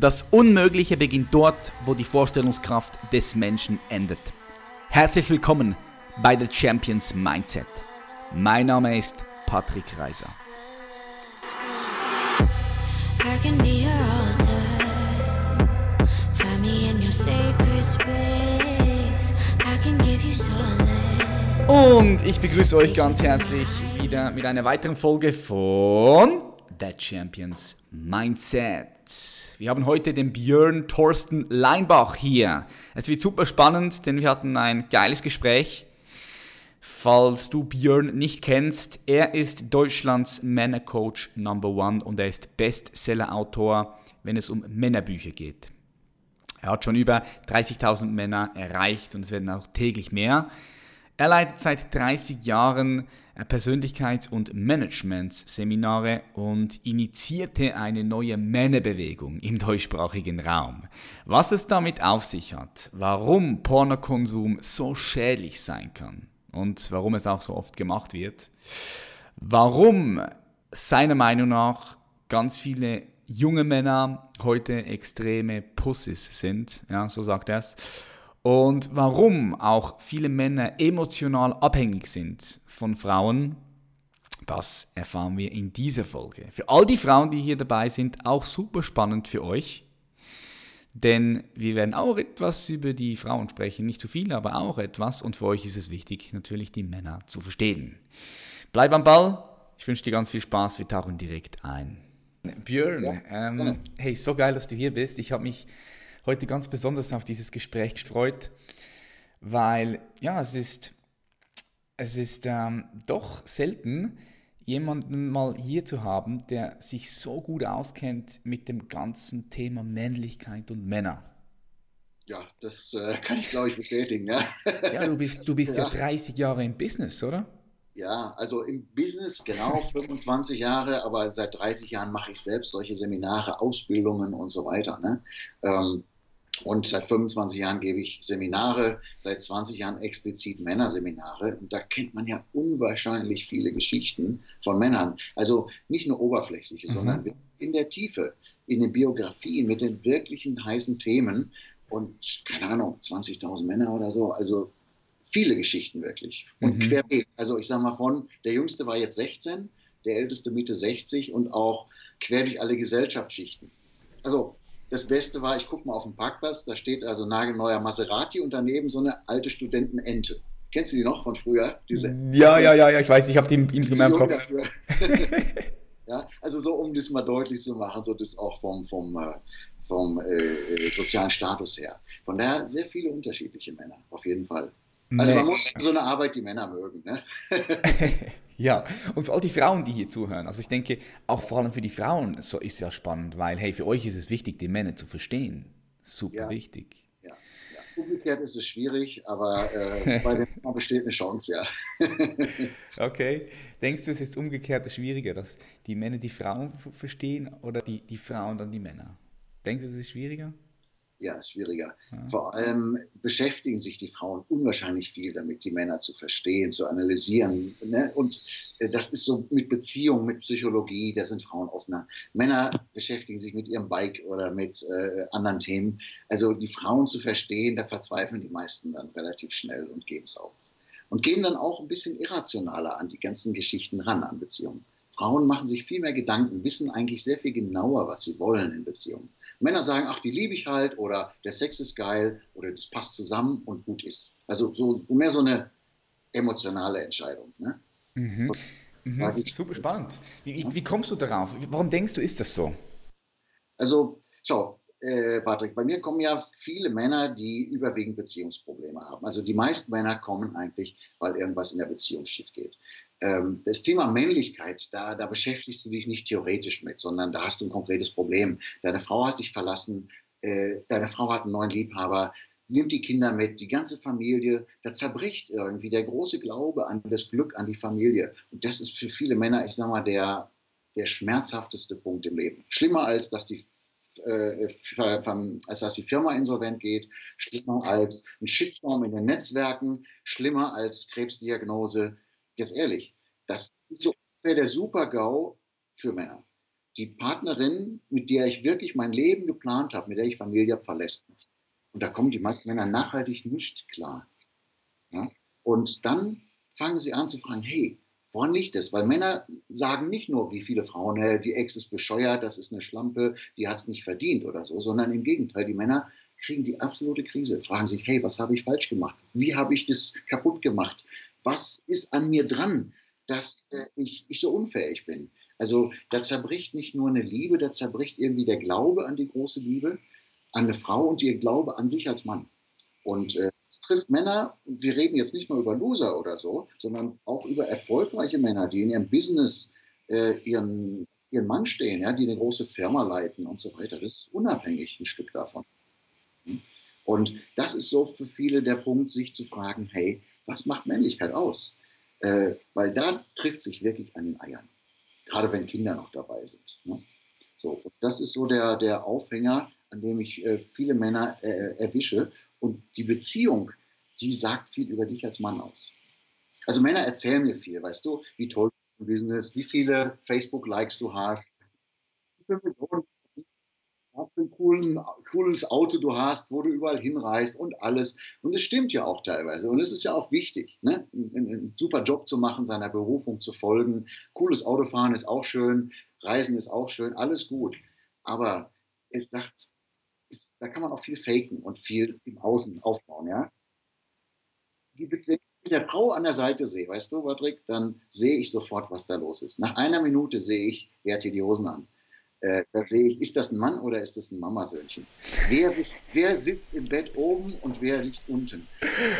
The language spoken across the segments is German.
Das Unmögliche beginnt dort, wo die Vorstellungskraft des Menschen endet. Herzlich willkommen bei The Champions Mindset. Mein Name ist Patrick Reiser. Und ich begrüße euch ganz herzlich wieder mit einer weiteren Folge von The Champions Mindset. Wir haben heute den Björn Thorsten Leinbach hier. Es wird super spannend, denn wir hatten ein geiles Gespräch. Falls du Björn nicht kennst, er ist Deutschlands Männercoach Number One und er ist Bestseller-Autor, wenn es um Männerbücher geht. Er hat schon über 30.000 Männer erreicht und es werden auch täglich mehr. Er leitet seit 30 Jahren äh, Persönlichkeits- und Managementseminare und initiierte eine neue Männerbewegung im deutschsprachigen Raum. Was es damit auf sich hat, warum Pornokonsum so schädlich sein kann und warum es auch so oft gemacht wird, warum seiner Meinung nach ganz viele junge Männer heute extreme Pussis sind, ja, so sagt er es und warum auch viele Männer emotional abhängig sind von Frauen, das erfahren wir in dieser Folge. Für all die Frauen, die hier dabei sind, auch super spannend für euch. Denn wir werden auch etwas über die Frauen sprechen. Nicht zu viel, aber auch etwas. Und für euch ist es wichtig, natürlich die Männer zu verstehen. Bleib am Ball. Ich wünsche dir ganz viel Spaß. Wir tauchen direkt ein. Björn, ja, ähm, hey, so geil, dass du hier bist. Ich habe mich heute ganz besonders auf dieses Gespräch gefreut, weil ja, es ist, es ist ähm, doch selten, jemanden mal hier zu haben, der sich so gut auskennt mit dem ganzen Thema Männlichkeit und Männer. Ja, das äh, kann ich, glaube ich, bestätigen. Ja, ja du bist, du bist ja. ja 30 Jahre im Business, oder? Ja, also im Business genau 25 Jahre, aber seit 30 Jahren mache ich selbst solche Seminare, Ausbildungen und so weiter. Ne? Ähm, und seit 25 Jahren gebe ich Seminare, seit 20 Jahren explizit Männerseminare. Und da kennt man ja unwahrscheinlich viele Geschichten von Männern. Also nicht nur oberflächliche, mhm. sondern in der Tiefe, in den Biografien mit den wirklichen heißen Themen. Und keine Ahnung, 20.000 Männer oder so. Also viele Geschichten wirklich. Und mhm. querbeet. Also ich sage mal von, der Jüngste war jetzt 16, der Älteste Mitte 60 und auch quer durch alle Gesellschaftsschichten. Also das Beste war, ich gucke mal auf den Parkplatz, da steht also nagelneuer Maserati und daneben so eine alte Studentenente. Kennst du die noch von früher? Diese ja, ja, ja, ja, ich weiß, ich habe die in meinem Kopf. ja, also so, um das mal deutlich zu machen, so das auch vom, vom, äh, vom äh, sozialen Status her. Von daher sehr viele unterschiedliche Männer, auf jeden Fall. Also nee. man muss so eine Arbeit die Männer mögen. Ne? ja, und für all die Frauen, die hier zuhören, also ich denke, auch vor allem für die Frauen so ist ja spannend, weil hey, für euch ist es wichtig, die Männer zu verstehen. Super ja. wichtig. Ja. ja. Umgekehrt ist es schwierig, aber äh, bei den Männern besteht eine Chance, ja. okay. Denkst du, es ist umgekehrt schwieriger, dass die Männer die Frauen verstehen oder die, die Frauen dann die Männer? Denkst du, es ist schwieriger? Ja, schwieriger. Ja. Vor allem beschäftigen sich die Frauen unwahrscheinlich viel damit, die Männer zu verstehen, zu analysieren. Ne? Und äh, das ist so mit Beziehung, mit Psychologie, da sind Frauen offener. Männer beschäftigen sich mit ihrem Bike oder mit äh, anderen Themen. Also die Frauen zu verstehen, da verzweifeln die meisten dann relativ schnell und geben es auf. Und gehen dann auch ein bisschen irrationaler an die ganzen Geschichten ran, an Beziehungen. Frauen machen sich viel mehr Gedanken, wissen eigentlich sehr viel genauer, was sie wollen in Beziehungen. Männer sagen, ach, die liebe ich halt oder der Sex ist geil oder das passt zusammen und gut ist. Also so mehr so eine emotionale Entscheidung. Ne? Mhm. Mhm, das ist super spannend. Wie, wie, kommst du darauf? Warum denkst du, ist das so? Also, schau, äh, Patrick, bei mir kommen ja viele Männer, die überwiegend Beziehungsprobleme haben. Also die meisten Männer kommen eigentlich, weil irgendwas in der Beziehung schief geht ähm, das Thema Männlichkeit, da, da beschäftigst du dich nicht theoretisch mit, sondern da hast du ein konkretes Problem. Deine Frau hat dich verlassen, äh, deine Frau hat einen neuen Liebhaber, nimmt die Kinder mit, die ganze Familie, da zerbricht irgendwie der große Glaube an das Glück, an die Familie. Und das ist für viele Männer, ich sag mal, der, der schmerzhafteste Punkt im Leben. Schlimmer als, dass die äh, als dass die Firma insolvent geht, schlimmer als ein Shitstorm in den Netzwerken, schlimmer als Krebsdiagnose, jetzt ehrlich, das ist so der Super-GAU für Männer. die Partnerin, mit der ich wirklich mein Leben geplant habe, mit der ich Familie habe, verlässt mich. Und da kommen die meisten Männer nachhaltig nicht klar. Ja? Und dann fangen sie an zu fragen, hey, woran liegt das? Weil Männer sagen nicht nur, wie viele Frauen, hey, die Ex ist bescheuert, das ist eine Schlampe, die hat es nicht verdient oder so, sondern im Gegenteil, die Männer kriegen die absolute Krise, fragen sich, hey, was habe ich falsch gemacht? Wie habe ich das kaputt gemacht? Was ist an mir dran, dass äh, ich, ich so unfähig bin? Also da zerbricht nicht nur eine Liebe, da zerbricht irgendwie der Glaube an die große Liebe, an eine Frau und ihr Glaube an sich als Mann. Und äh, es trifft Männer, wir reden jetzt nicht nur über Loser oder so, sondern auch über erfolgreiche Männer, die in ihrem Business äh, ihren, ihren Mann stehen, ja, die eine große Firma leiten und so weiter. Das ist unabhängig ein Stück davon. Und das ist so für viele der Punkt, sich zu fragen, hey, was macht Männlichkeit aus? Äh, weil da trifft sich wirklich an den Eiern. Gerade wenn Kinder noch dabei sind. Ne? So, das ist so der, der Aufhänger, an dem ich äh, viele Männer äh, erwische. Und die Beziehung, die sagt viel über dich als Mann aus. Also Männer erzählen mir viel, weißt du, wie toll du bist im Business, wie viele Facebook-Likes du hast, wie viele Millionen was für ein coolen, cooles Auto du hast, wo du überall hinreist und alles. Und es stimmt ja auch teilweise. Und es ist ja auch wichtig, ne? einen, einen super Job zu machen, seiner Berufung zu folgen. Cooles Autofahren ist auch schön, Reisen ist auch schön, alles gut. Aber es sagt, es, da kann man auch viel faken und viel im Außen aufbauen, ja. Die Beziehung mit der Frau an der Seite sehe, weißt du, Patrick, dann sehe ich sofort, was da los ist. Nach einer Minute sehe ich, wer hat hier die Hosen an? Äh, da sehe ich, ist das ein Mann oder ist das ein Mamasöhnchen? Wer, wer sitzt im Bett oben und wer liegt unten?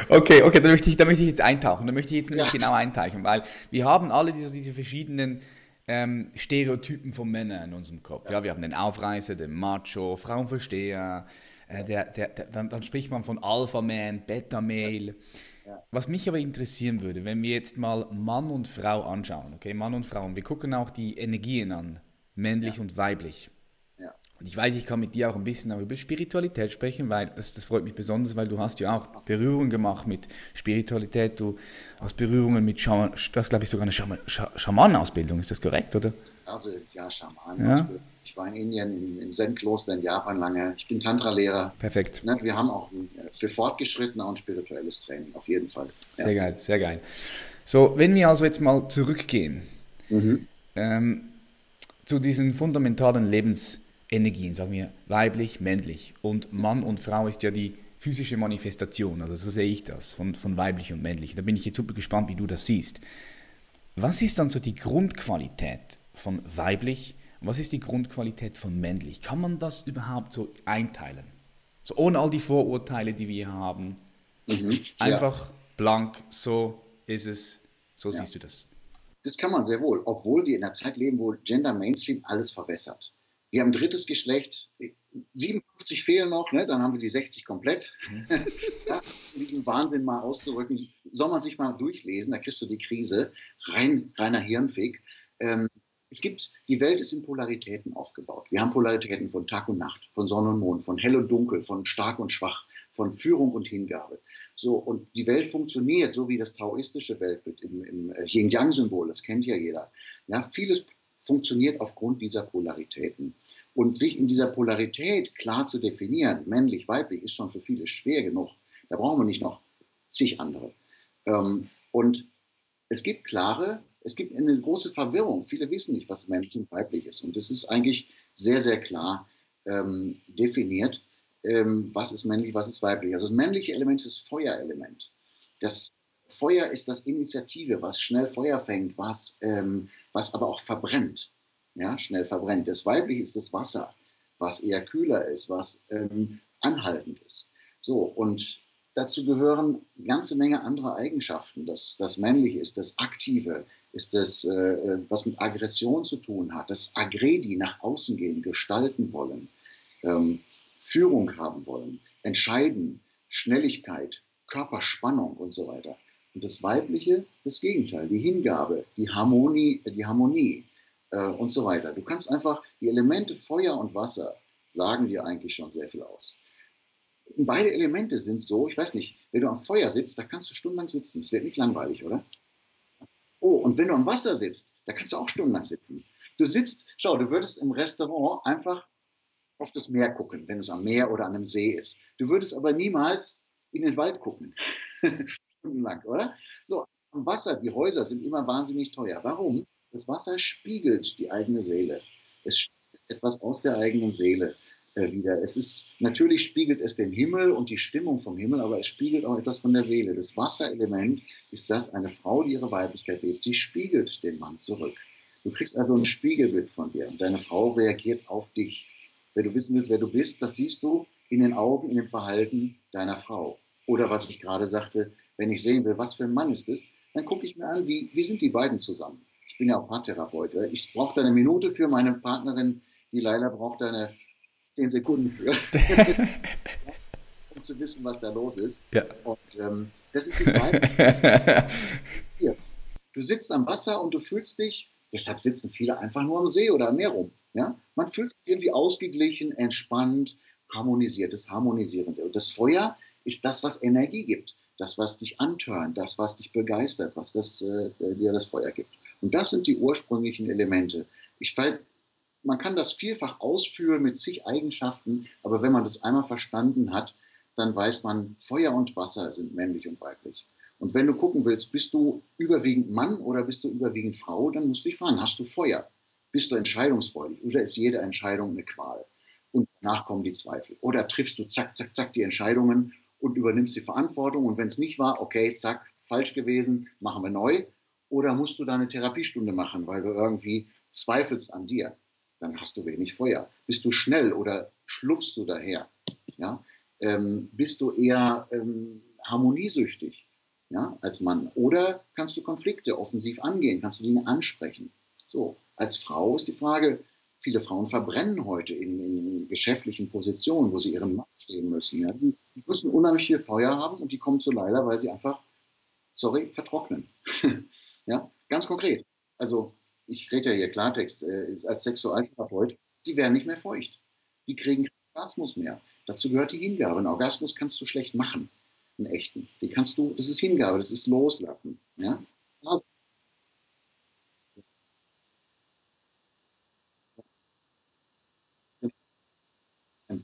Okay, okay, da möchte ich, da möchte ich jetzt eintauchen. Da möchte ich jetzt nicht ja. genau eintauchen, weil wir haben alle diese, diese verschiedenen ähm, Stereotypen von Männern in unserem Kopf. Ja. ja. wir haben den Aufreißer, den Macho, Frauenversteher, äh, der, der, der, dann, dann, spricht man von Alpha-Man, Beta-Male. Ja. Was mich aber interessieren würde, wenn wir jetzt mal Mann und Frau anschauen, okay, Mann und Frau, und wir gucken auch die Energien an, männlich ja. und weiblich. Ja. Und ich weiß, ich kann mit dir auch ein bisschen auch über Spiritualität sprechen, weil das, das freut mich besonders, weil du hast ja auch Berührungen gemacht mit Spiritualität, du hast Berührungen mit Schaman, du hast glaube ich sogar eine Schaman, Schamanenausbildung, ist das korrekt, oder? Also ja, Schaman. Ja? Ich war in Indien, im, Zen-Kloster in Japan lange. Ich bin Tantra-Lehrer. Perfekt. Ne, wir haben auch für Fortgeschrittene und spirituelles Training, auf jeden Fall. Ja. Sehr geil, sehr geil. So, wenn wir also jetzt mal zurückgehen, mhm. ähm, zu diesen fundamentalen Lebensenergien, sagen wir weiblich, männlich. Und Mann und Frau ist ja die physische Manifestation, also so sehe ich das, von, von weiblich und männlich. Da bin ich jetzt super gespannt, wie du das siehst. Was ist dann so die Grundqualität von weiblich was ist die Grundqualität von männlich? Kann man das überhaupt so einteilen? So ohne all die Vorurteile, die wir haben. Mhm, Einfach ja. blank, so ist es, so ja. siehst du das. Das kann man sehr wohl, obwohl wir in einer Zeit leben, wo Gender Mainstream alles verwässert. Wir haben drittes Geschlecht, 57 fehlen noch, ne? dann haben wir die 60 komplett. Mhm. diesen Wahnsinn mal auszurücken, soll man sich mal durchlesen, da kriegst du die Krise, rein, reiner Hirnfick. Ähm, es gibt, die Welt ist in Polaritäten aufgebaut. Wir haben Polaritäten von Tag und Nacht, von Sonne und Mond, von hell und dunkel, von stark und schwach, von Führung und Hingabe. So, und die Welt funktioniert, so wie das taoistische Weltbild im, im äh, Yin-Yang-Symbol, das kennt ja jeder. Ja, vieles funktioniert aufgrund dieser Polaritäten. Und sich in dieser Polarität klar zu definieren, männlich, weiblich, ist schon für viele schwer genug. Da brauchen wir nicht noch zig andere. Ähm, und es gibt klare, es gibt eine große Verwirrung. Viele wissen nicht, was männlich und weiblich ist. Und das ist eigentlich sehr, sehr klar ähm, definiert ähm, was ist männlich, was ist weiblich. Also das männliche Element ist das Feuerelement. Das Feuer ist das Initiative, was schnell Feuer fängt, was, ähm, was aber auch verbrennt. Ja, schnell verbrennt. Das weibliche ist das Wasser, was eher kühler ist, was ähm, anhaltend ist. So, und dazu gehören ganze Menge andere Eigenschaften. Das, das Männliche ist das Aktive, ist das, äh, äh, was mit Aggression zu tun hat, das Agredi, nach außen gehen, gestalten wollen. Ähm, Führung haben wollen, entscheiden, Schnelligkeit, Körperspannung und so weiter. Und das Weibliche, das Gegenteil, die Hingabe, die Harmonie, die Harmonie äh, und so weiter. Du kannst einfach die Elemente Feuer und Wasser sagen dir eigentlich schon sehr viel aus. Beide Elemente sind so, ich weiß nicht, wenn du am Feuer sitzt, da kannst du stundenlang sitzen. Es wird nicht langweilig, oder? Oh, und wenn du am Wasser sitzt, da kannst du auch stundenlang sitzen. Du sitzt, schau, du würdest im Restaurant einfach auf das Meer gucken, wenn es am Meer oder an einem See ist. Du würdest aber niemals in den Wald gucken. Stundenlang, oder? So, am Wasser, die Häuser sind immer wahnsinnig teuer. Warum? Das Wasser spiegelt die eigene Seele. Es spiegelt etwas aus der eigenen Seele äh, wieder. Es ist, natürlich spiegelt es den Himmel und die Stimmung vom Himmel, aber es spiegelt auch etwas von der Seele. Das Wasserelement ist das, eine Frau, die ihre Weiblichkeit lebt, sie spiegelt den Mann zurück. Du kriegst also ein Spiegelbild von dir und deine Frau reagiert auf dich. Wenn du wissen willst, wer du bist, das siehst du in den Augen, in dem Verhalten deiner Frau. Oder was ich gerade sagte, wenn ich sehen will, was für ein Mann ist es, dann gucke ich mir an, wie, wie sind die beiden zusammen. Ich bin ja auch Paartherapeut. Ich brauche da eine Minute für meine Partnerin, die Leila braucht da eine zehn Sekunden für, um zu wissen, was da los ist. Ja. Und ähm, das ist die Frage. du sitzt am Wasser und du fühlst dich, deshalb sitzen viele einfach nur am See oder am Meer rum. Ja? Man fühlt sich irgendwie ausgeglichen, entspannt, harmonisiert, das Harmonisierende. Und das Feuer ist das, was Energie gibt, das, was dich antörnt, das, was dich begeistert, was das, äh, dir das Feuer gibt. Und das sind die ursprünglichen Elemente. Ich, man kann das vielfach ausführen mit zig Eigenschaften, aber wenn man das einmal verstanden hat, dann weiß man, Feuer und Wasser sind männlich und weiblich. Und wenn du gucken willst, bist du überwiegend Mann oder bist du überwiegend Frau, dann musst du dich fragen, hast du Feuer? Bist du entscheidungsfreudig oder ist jede Entscheidung eine Qual? Und danach kommen die Zweifel. Oder triffst du zack, zack, zack die Entscheidungen und übernimmst die Verantwortung und wenn es nicht war, okay, zack, falsch gewesen, machen wir neu. Oder musst du da eine Therapiestunde machen, weil du irgendwie zweifelst an dir? Dann hast du wenig Feuer. Bist du schnell oder schluffst du daher? Ja? Ähm, bist du eher ähm, harmoniesüchtig ja, als Mann? Oder kannst du Konflikte offensiv angehen? Kannst du Dinge ansprechen? So, als Frau ist die Frage, viele Frauen verbrennen heute in, in geschäftlichen Positionen, wo sie ihren Mann stehen müssen. Ja? Die, müssen unheimlich viel Feuer haben und die kommen zu leider, weil sie einfach, sorry, vertrocknen. ja, ganz konkret. Also ich rede ja hier Klartext, äh, als Sexualtherapeut, die werden nicht mehr feucht. Die kriegen keinen Orgasmus mehr. Dazu gehört die Hingabe. Einen Orgasmus kannst du schlecht machen, einen echten. Die kannst du, das ist Hingabe, das ist Loslassen. Ja?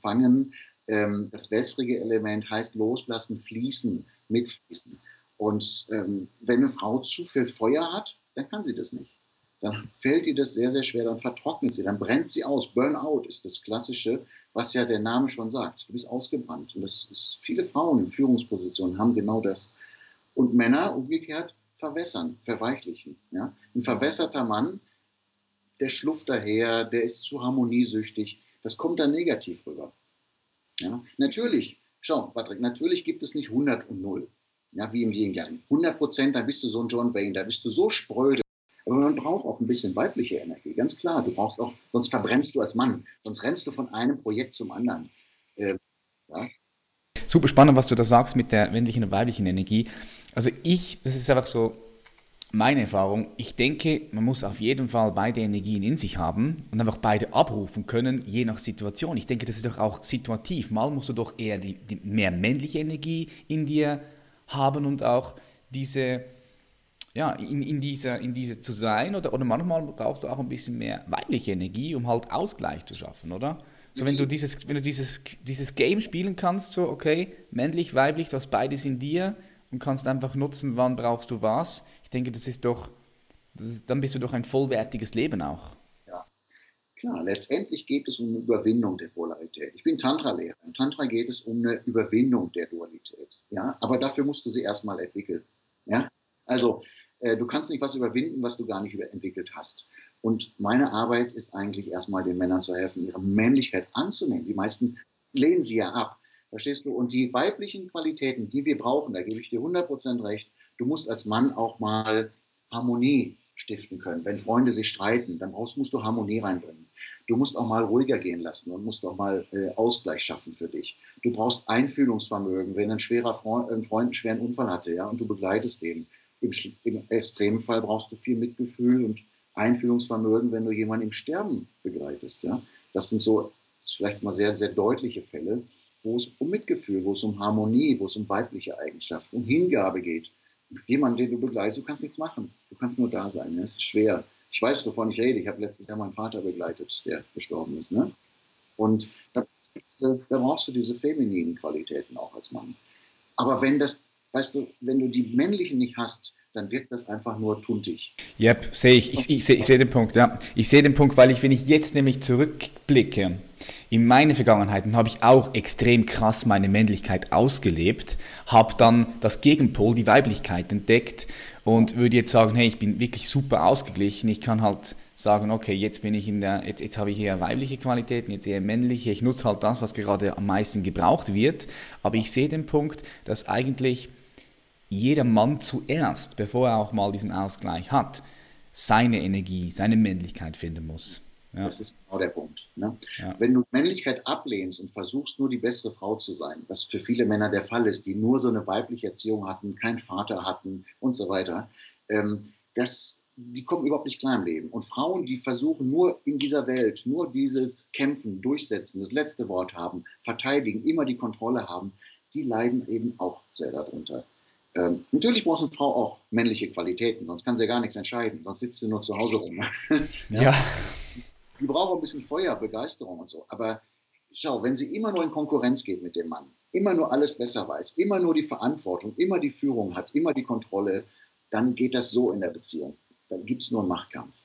Empfangen. Ähm, das wässrige Element heißt loslassen, fließen, mitfließen. Und ähm, wenn eine Frau zu viel Feuer hat, dann kann sie das nicht dann fällt ihr das sehr, sehr schwer, dann vertrocknet sie, dann brennt sie aus. Burnout ist das Klassische, was ja der Name schon sagt. Du bist ausgebrannt. Und das ist, viele Frauen in Führungspositionen haben genau das. Und Männer umgekehrt verwässern, verweichlichen. Ja? Ein verwässerter Mann, der schlufft daher, der ist zu harmoniesüchtig. Das kommt dann negativ rüber. Ja? Natürlich, schau, Patrick, natürlich gibt es nicht 100 und 0. Ja, wie im Yin-Yang. 100 Prozent, da bist du so ein John Wayne, da bist du so spröde, aber man braucht auch ein bisschen weibliche Energie, ganz klar. Du brauchst auch, sonst verbrennst du als Mann, sonst rennst du von einem Projekt zum anderen. Äh, ja. Super spannend, was du da sagst mit der männlichen und weiblichen Energie. Also ich, das ist einfach so meine Erfahrung, ich denke, man muss auf jeden Fall beide Energien in sich haben und einfach beide abrufen können, je nach Situation. Ich denke, das ist doch auch situativ. Mal musst du doch eher die, die mehr männliche Energie in dir haben und auch diese ja, in, in, dieser, in diese zu sein oder, oder manchmal brauchst du auch ein bisschen mehr weibliche Energie, um halt Ausgleich zu schaffen, oder? So wenn du dieses, wenn du dieses, dieses Game spielen kannst, so okay, männlich, weiblich, du hast beides in dir und kannst einfach nutzen, wann brauchst du was. Ich denke, das ist doch, das ist, dann bist du doch ein vollwertiges Leben auch. Ja, klar, letztendlich geht es um eine Überwindung der Polarität. Ich bin Tantra-Lehrer. Im Tantra geht es um eine Überwindung der Dualität. Ja, aber dafür musst du sie erstmal entwickeln. Ja, also äh, du kannst nicht was überwinden, was du gar nicht entwickelt hast. Und meine Arbeit ist eigentlich erstmal den Männern zu helfen, ihre Männlichkeit anzunehmen. Die meisten lehnen sie ja ab. Verstehst du? Und die weiblichen Qualitäten, die wir brauchen, da gebe ich dir 100% recht, du musst als Mann auch mal Harmonie stiften können. Wenn Freunde sich streiten, dann brauchst, musst du Harmonie reinbringen. Du musst auch mal ruhiger gehen lassen und musst auch mal äh, Ausgleich schaffen für dich. Du brauchst Einfühlungsvermögen, wenn ein schwerer Freund, ein Freund einen schweren Unfall hatte, ja, und du begleitest den. Im, Im Extremfall brauchst du viel Mitgefühl und Einfühlungsvermögen, wenn du jemanden im Sterben begleitest. Ja? Das sind so vielleicht mal sehr, sehr deutliche Fälle, wo es um Mitgefühl, wo es um Harmonie, wo es um weibliche Eigenschaften, um Hingabe geht. Jemand, den du begleitest, du kannst nichts machen. Du kannst nur da sein. Ja? Es ist schwer. Ich weiß, wovon ich rede. Ich habe letztes Jahr meinen Vater begleitet, der gestorben ist. Ne? Und da, da brauchst du diese femininen Qualitäten auch als Mann. Aber wenn das, weißt du, wenn du die männlichen nicht hast, dann wirkt das einfach nur tuntig. Yep, sehe ich. Ich, ich, sehe, sehe den Punkt, ja. Ich sehe den Punkt, weil ich, wenn ich jetzt nämlich zurückblicke, in meine Vergangenheiten habe ich auch extrem krass meine Männlichkeit ausgelebt, habe dann das Gegenpol, die Weiblichkeit entdeckt und würde jetzt sagen, hey, ich bin wirklich super ausgeglichen. Ich kann halt sagen, okay, jetzt bin ich in der, jetzt, jetzt habe ich eher weibliche Qualitäten, jetzt eher männliche. Ich nutze halt das, was gerade am meisten gebraucht wird. Aber ich sehe den Punkt, dass eigentlich jeder Mann zuerst, bevor er auch mal diesen Ausgleich hat, seine Energie, seine Männlichkeit finden muss. Ja. Das ist genau der Punkt. Ne? Ja. Wenn du Männlichkeit ablehnst und versuchst, nur die bessere Frau zu sein, was für viele Männer der Fall ist, die nur so eine weibliche Erziehung hatten, keinen Vater hatten und so weiter, ähm, das, die kommen überhaupt nicht klar im Leben. Und Frauen, die versuchen nur in dieser Welt, nur dieses Kämpfen, Durchsetzen, das letzte Wort haben, verteidigen, immer die Kontrolle haben, die leiden eben auch sehr darunter. Ähm, natürlich braucht eine Frau auch männliche Qualitäten, sonst kann sie ja gar nichts entscheiden, sonst sitzt sie nur zu Hause rum. ja. ja. Die braucht auch ein bisschen Feuer, Begeisterung und so. Aber schau, wenn sie immer nur in Konkurrenz geht mit dem Mann, immer nur alles besser weiß, immer nur die Verantwortung, immer die Führung hat, immer die Kontrolle, dann geht das so in der Beziehung. Dann gibt es nur einen Machtkampf.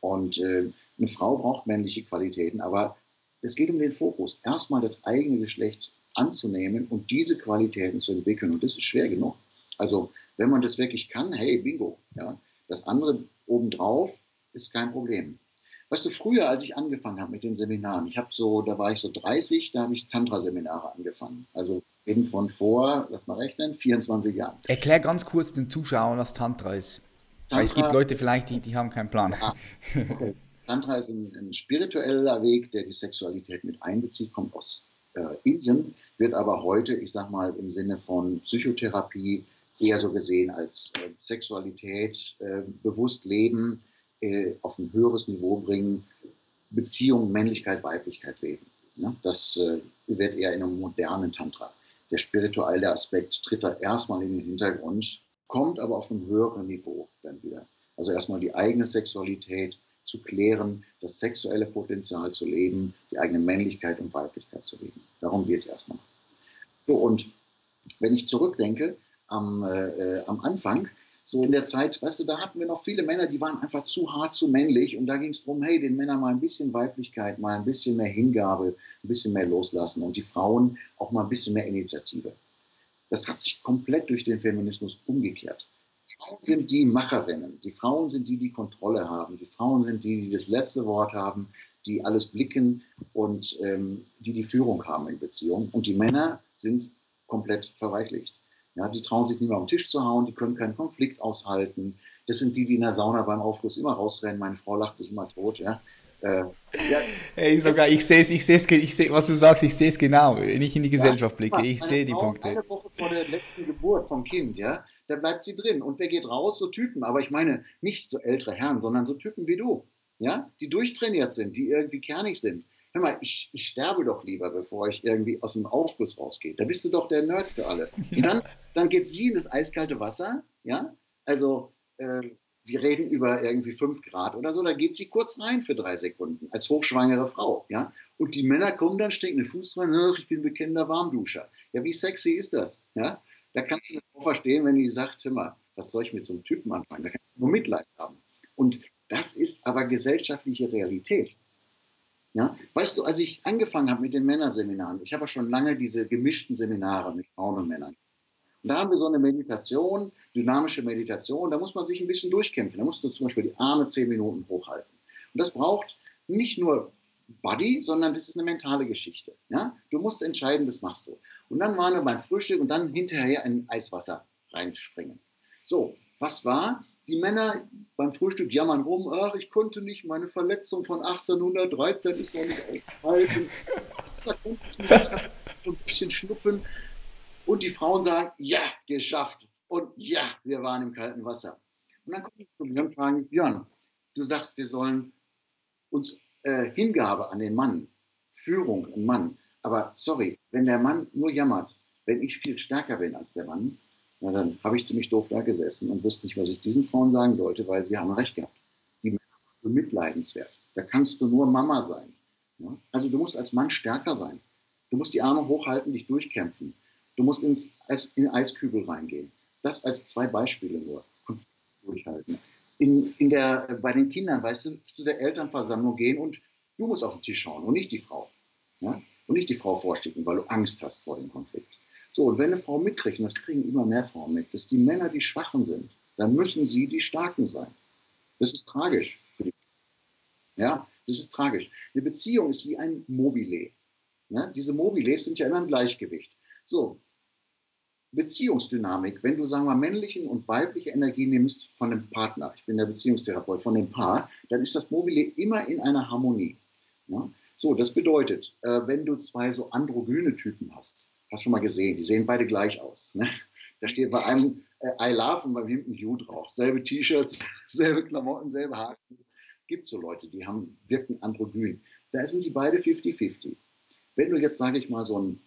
Und äh, eine Frau braucht männliche Qualitäten, aber es geht um den Fokus. Erstmal das eigene Geschlecht anzunehmen und diese Qualitäten zu entwickeln. Und das ist schwer genug. Also wenn man das wirklich kann, hey, bingo. Ja. Das andere obendrauf ist kein Problem. Weißt du, früher, als ich angefangen habe mit den Seminaren, ich habe so, da war ich so 30, da habe ich Tantra-Seminare angefangen. Also eben von vor, lass mal rechnen, 24 Jahren. Erklär ganz kurz den Zuschauern, was Tantra ist. Tantra, Weil es gibt Leute vielleicht, die, die haben keinen Plan. Ja, okay. Tantra ist ein, ein, spiritueller Weg, der die Sexualität mit einbezieht, kommt aus äh, Indien, wird aber heute, ich sag mal, im Sinne von Psychotherapie, eher so gesehen als äh, Sexualität, äh, bewusst leben, äh, auf ein höheres Niveau bringen, Beziehung, Männlichkeit, Weiblichkeit leben. Ja, das äh, wird eher in einem modernen Tantra. Der spirituelle Aspekt tritt da erstmal in den Hintergrund, kommt aber auf einem höheren Niveau dann wieder. Also erstmal die eigene Sexualität zu klären, das sexuelle Potenzial zu leben, die eigene Männlichkeit und Weiblichkeit zu leben. Darum geht es erstmal. So, und wenn ich zurückdenke, am, äh, am Anfang, so in der Zeit, weißt du, da hatten wir noch viele Männer, die waren einfach zu hart, zu männlich und da ging es darum, hey, den Männern mal ein bisschen Weiblichkeit, mal ein bisschen mehr Hingabe, ein bisschen mehr loslassen und die Frauen auch mal ein bisschen mehr Initiative. Das hat sich komplett durch den Feminismus umgekehrt. Die Frauen sind die Macherinnen, die Frauen sind die, die Kontrolle haben, die Frauen sind die, die das letzte Wort haben, die alles blicken und ähm, die die Führung haben in Beziehungen und die Männer sind komplett verweichlicht. Ja, die trauen sich nicht mehr auf den Tisch zu hauen, die können keinen Konflikt aushalten. Das sind die, die in der Sauna beim Aufguss immer rausrennen. Meine Frau lacht sich immer tot. Ja. Äh, ja. Hey, sogar ich sehe es, ich sehe es, ich sehe, was du sagst, ich sehe es genau. Wenn ich in die Gesellschaft blicke, ich sehe die Punkte. Eine Woche vor der letzten Geburt vom Kind, ja, da bleibt sie drin. Und wer geht raus? So Typen. Aber ich meine nicht so ältere Herren, sondern so Typen wie du, ja, die durchtrainiert sind, die irgendwie kernig sind hör mal, ich, ich sterbe doch lieber, bevor ich irgendwie aus dem Aufguss rausgehe. Da bist du doch der Nerd für alle. Und dann, dann geht sie in das eiskalte Wasser, ja, also äh, wir reden über irgendwie fünf Grad oder so, da geht sie kurz rein für drei Sekunden als hochschwangere Frau, ja. Und die Männer kommen dann, stecken den Fuß dran, ich bin bekennender Warmduscher. Ja, wie sexy ist das, ja? Da kannst du das auch verstehen, wenn die sagt, hör mal, was soll ich mit so einem Typen anfangen? Da kann ich nur Mitleid haben. Und das ist aber gesellschaftliche Realität. Ja? Weißt du, als ich angefangen habe mit den Männerseminaren, ich habe ja schon lange diese gemischten Seminare mit Frauen und Männern. Und da haben wir so eine Meditation, dynamische Meditation, da muss man sich ein bisschen durchkämpfen. Da musst du zum Beispiel die Arme zehn Minuten hochhalten. Und das braucht nicht nur Body, sondern das ist eine mentale Geschichte. Ja? Du musst entscheiden, das machst du. Und dann waren wir beim Frühstück und dann hinterher in Eiswasser reinspringen. So, was war? Die Männer beim Frühstück jammern rum, ach, ich konnte nicht, meine Verletzung von 1813 ist noch nicht ausgehalten. Ein bisschen schnuppen. Und die Frauen sagen, ja, geschafft. Und ja, wir waren im kalten Wasser. Und dann kommen die zu mir und fragen, Björn, du sagst, wir sollen uns äh, Hingabe an den Mann, Führung an Mann. Aber sorry, wenn der Mann nur jammert, wenn ich viel stärker bin als der Mann, na, dann habe ich ziemlich doof da gesessen und wusste nicht, was ich diesen Frauen sagen sollte, weil sie haben recht gehabt. Die Männer bemitleidenswert. Da kannst du nur Mama sein. Ja? Also du musst als Mann stärker sein. Du musst die Arme hochhalten, dich durchkämpfen. Du musst ins in Eiskübel reingehen. Das als zwei Beispiele nur. Durchhalten. In, in der, bei den Kindern, weißt du, zu der Elternversammlung gehen und du musst auf den Tisch schauen und nicht die Frau. Ja? Und nicht die Frau vorschicken, weil du Angst hast vor dem Konflikt. So, und wenn eine Frau mitkriegt, und das kriegen immer mehr Frauen mit, dass die Männer die Schwachen sind, dann müssen sie die Starken sein. Das ist tragisch. Ja, das ist tragisch. Eine Beziehung ist wie ein Mobile. Ja, diese Mobiles sind ja immer im Gleichgewicht. So, Beziehungsdynamik, wenn du, sagen wir, männliche und weibliche Energie nimmst von dem Partner, ich bin der Beziehungstherapeut, von dem Paar, dann ist das Mobile immer in einer Harmonie. Ja? So, das bedeutet, äh, wenn du zwei so androgyne Typen hast, hast du schon mal gesehen, die sehen beide gleich aus. Ne? Da steht bei einem äh, I love und beim hinten You drauf. Selbe T-Shirts, selbe Klamotten, selbe Haare. Gibt so Leute, die haben, wirken androgyn. Da sind sie beide 50-50. Wenn du jetzt, sage ich mal, so ein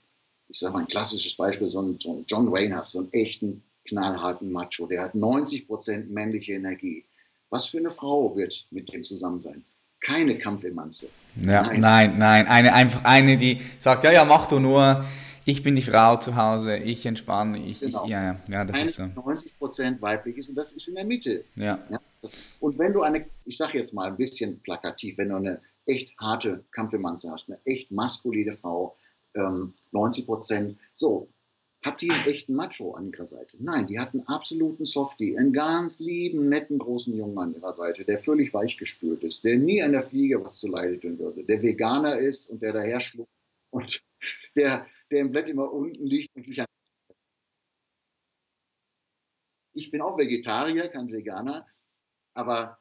ich sage mal ein klassisches Beispiel, so ein, so ein John Wayne hast, so einen echten, knallharten Macho, der hat 90 Prozent männliche Energie. Was für eine Frau wird mit dem zusammen sein? Keine Kampfemanze. Ja, nein. nein, nein, eine, einfach eine, die sagt, ja, ja, mach du nur, ich bin die Frau zu Hause, ich entspanne, ich, genau. ich ja, ja, ja, das ist so. 90 Prozent weiblich ist und das ist in der Mitte. Ja. ja das, und wenn du eine, ich sage jetzt mal ein bisschen plakativ, wenn du eine echt harte Kampfemanze hast, eine echt maskuline Frau, ähm, 90 Prozent. So, hat die einen echten Macho an ihrer Seite? Nein, die hat einen absoluten Softie, einen ganz lieben, netten, großen Jungen an ihrer Seite, der völlig weichgespült ist, der nie an der Fliege was zu leide tun würde, der Veganer ist und der daher schluckt und der, der im Bett immer unten liegt und sich an. Ich bin auch Vegetarier, kein Veganer, aber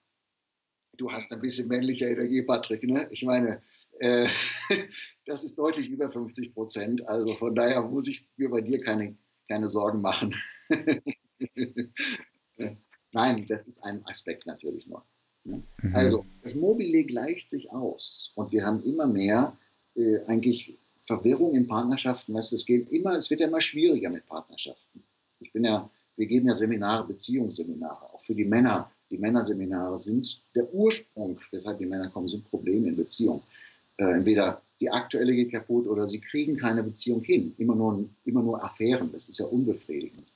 du hast ein bisschen männliche Energie, Patrick. Ne? Ich meine, äh, das ist deutlich über 50 Prozent. Also von daher muss ich mir bei dir keine, keine Sorgen machen. Nein, das ist ein Aspekt natürlich nur. Ne? Mhm. Also das Mobile gleicht sich aus und wir haben immer mehr äh, eigentlich Verwirrung in Partnerschaften. Weißt, es, geht immer, es wird ja immer schwieriger mit Partnerschaften. Ich bin ja, wir geben ja Seminare, Beziehungsseminare, auch für die Männer. Die Männerseminare sind der Ursprung, weshalb die Männer kommen, sind Probleme in Beziehungen äh, entweder die aktuelle geht kaputt oder sie kriegen keine Beziehung hin. Immer nur, immer nur Affären, das ist ja unbefriedigend.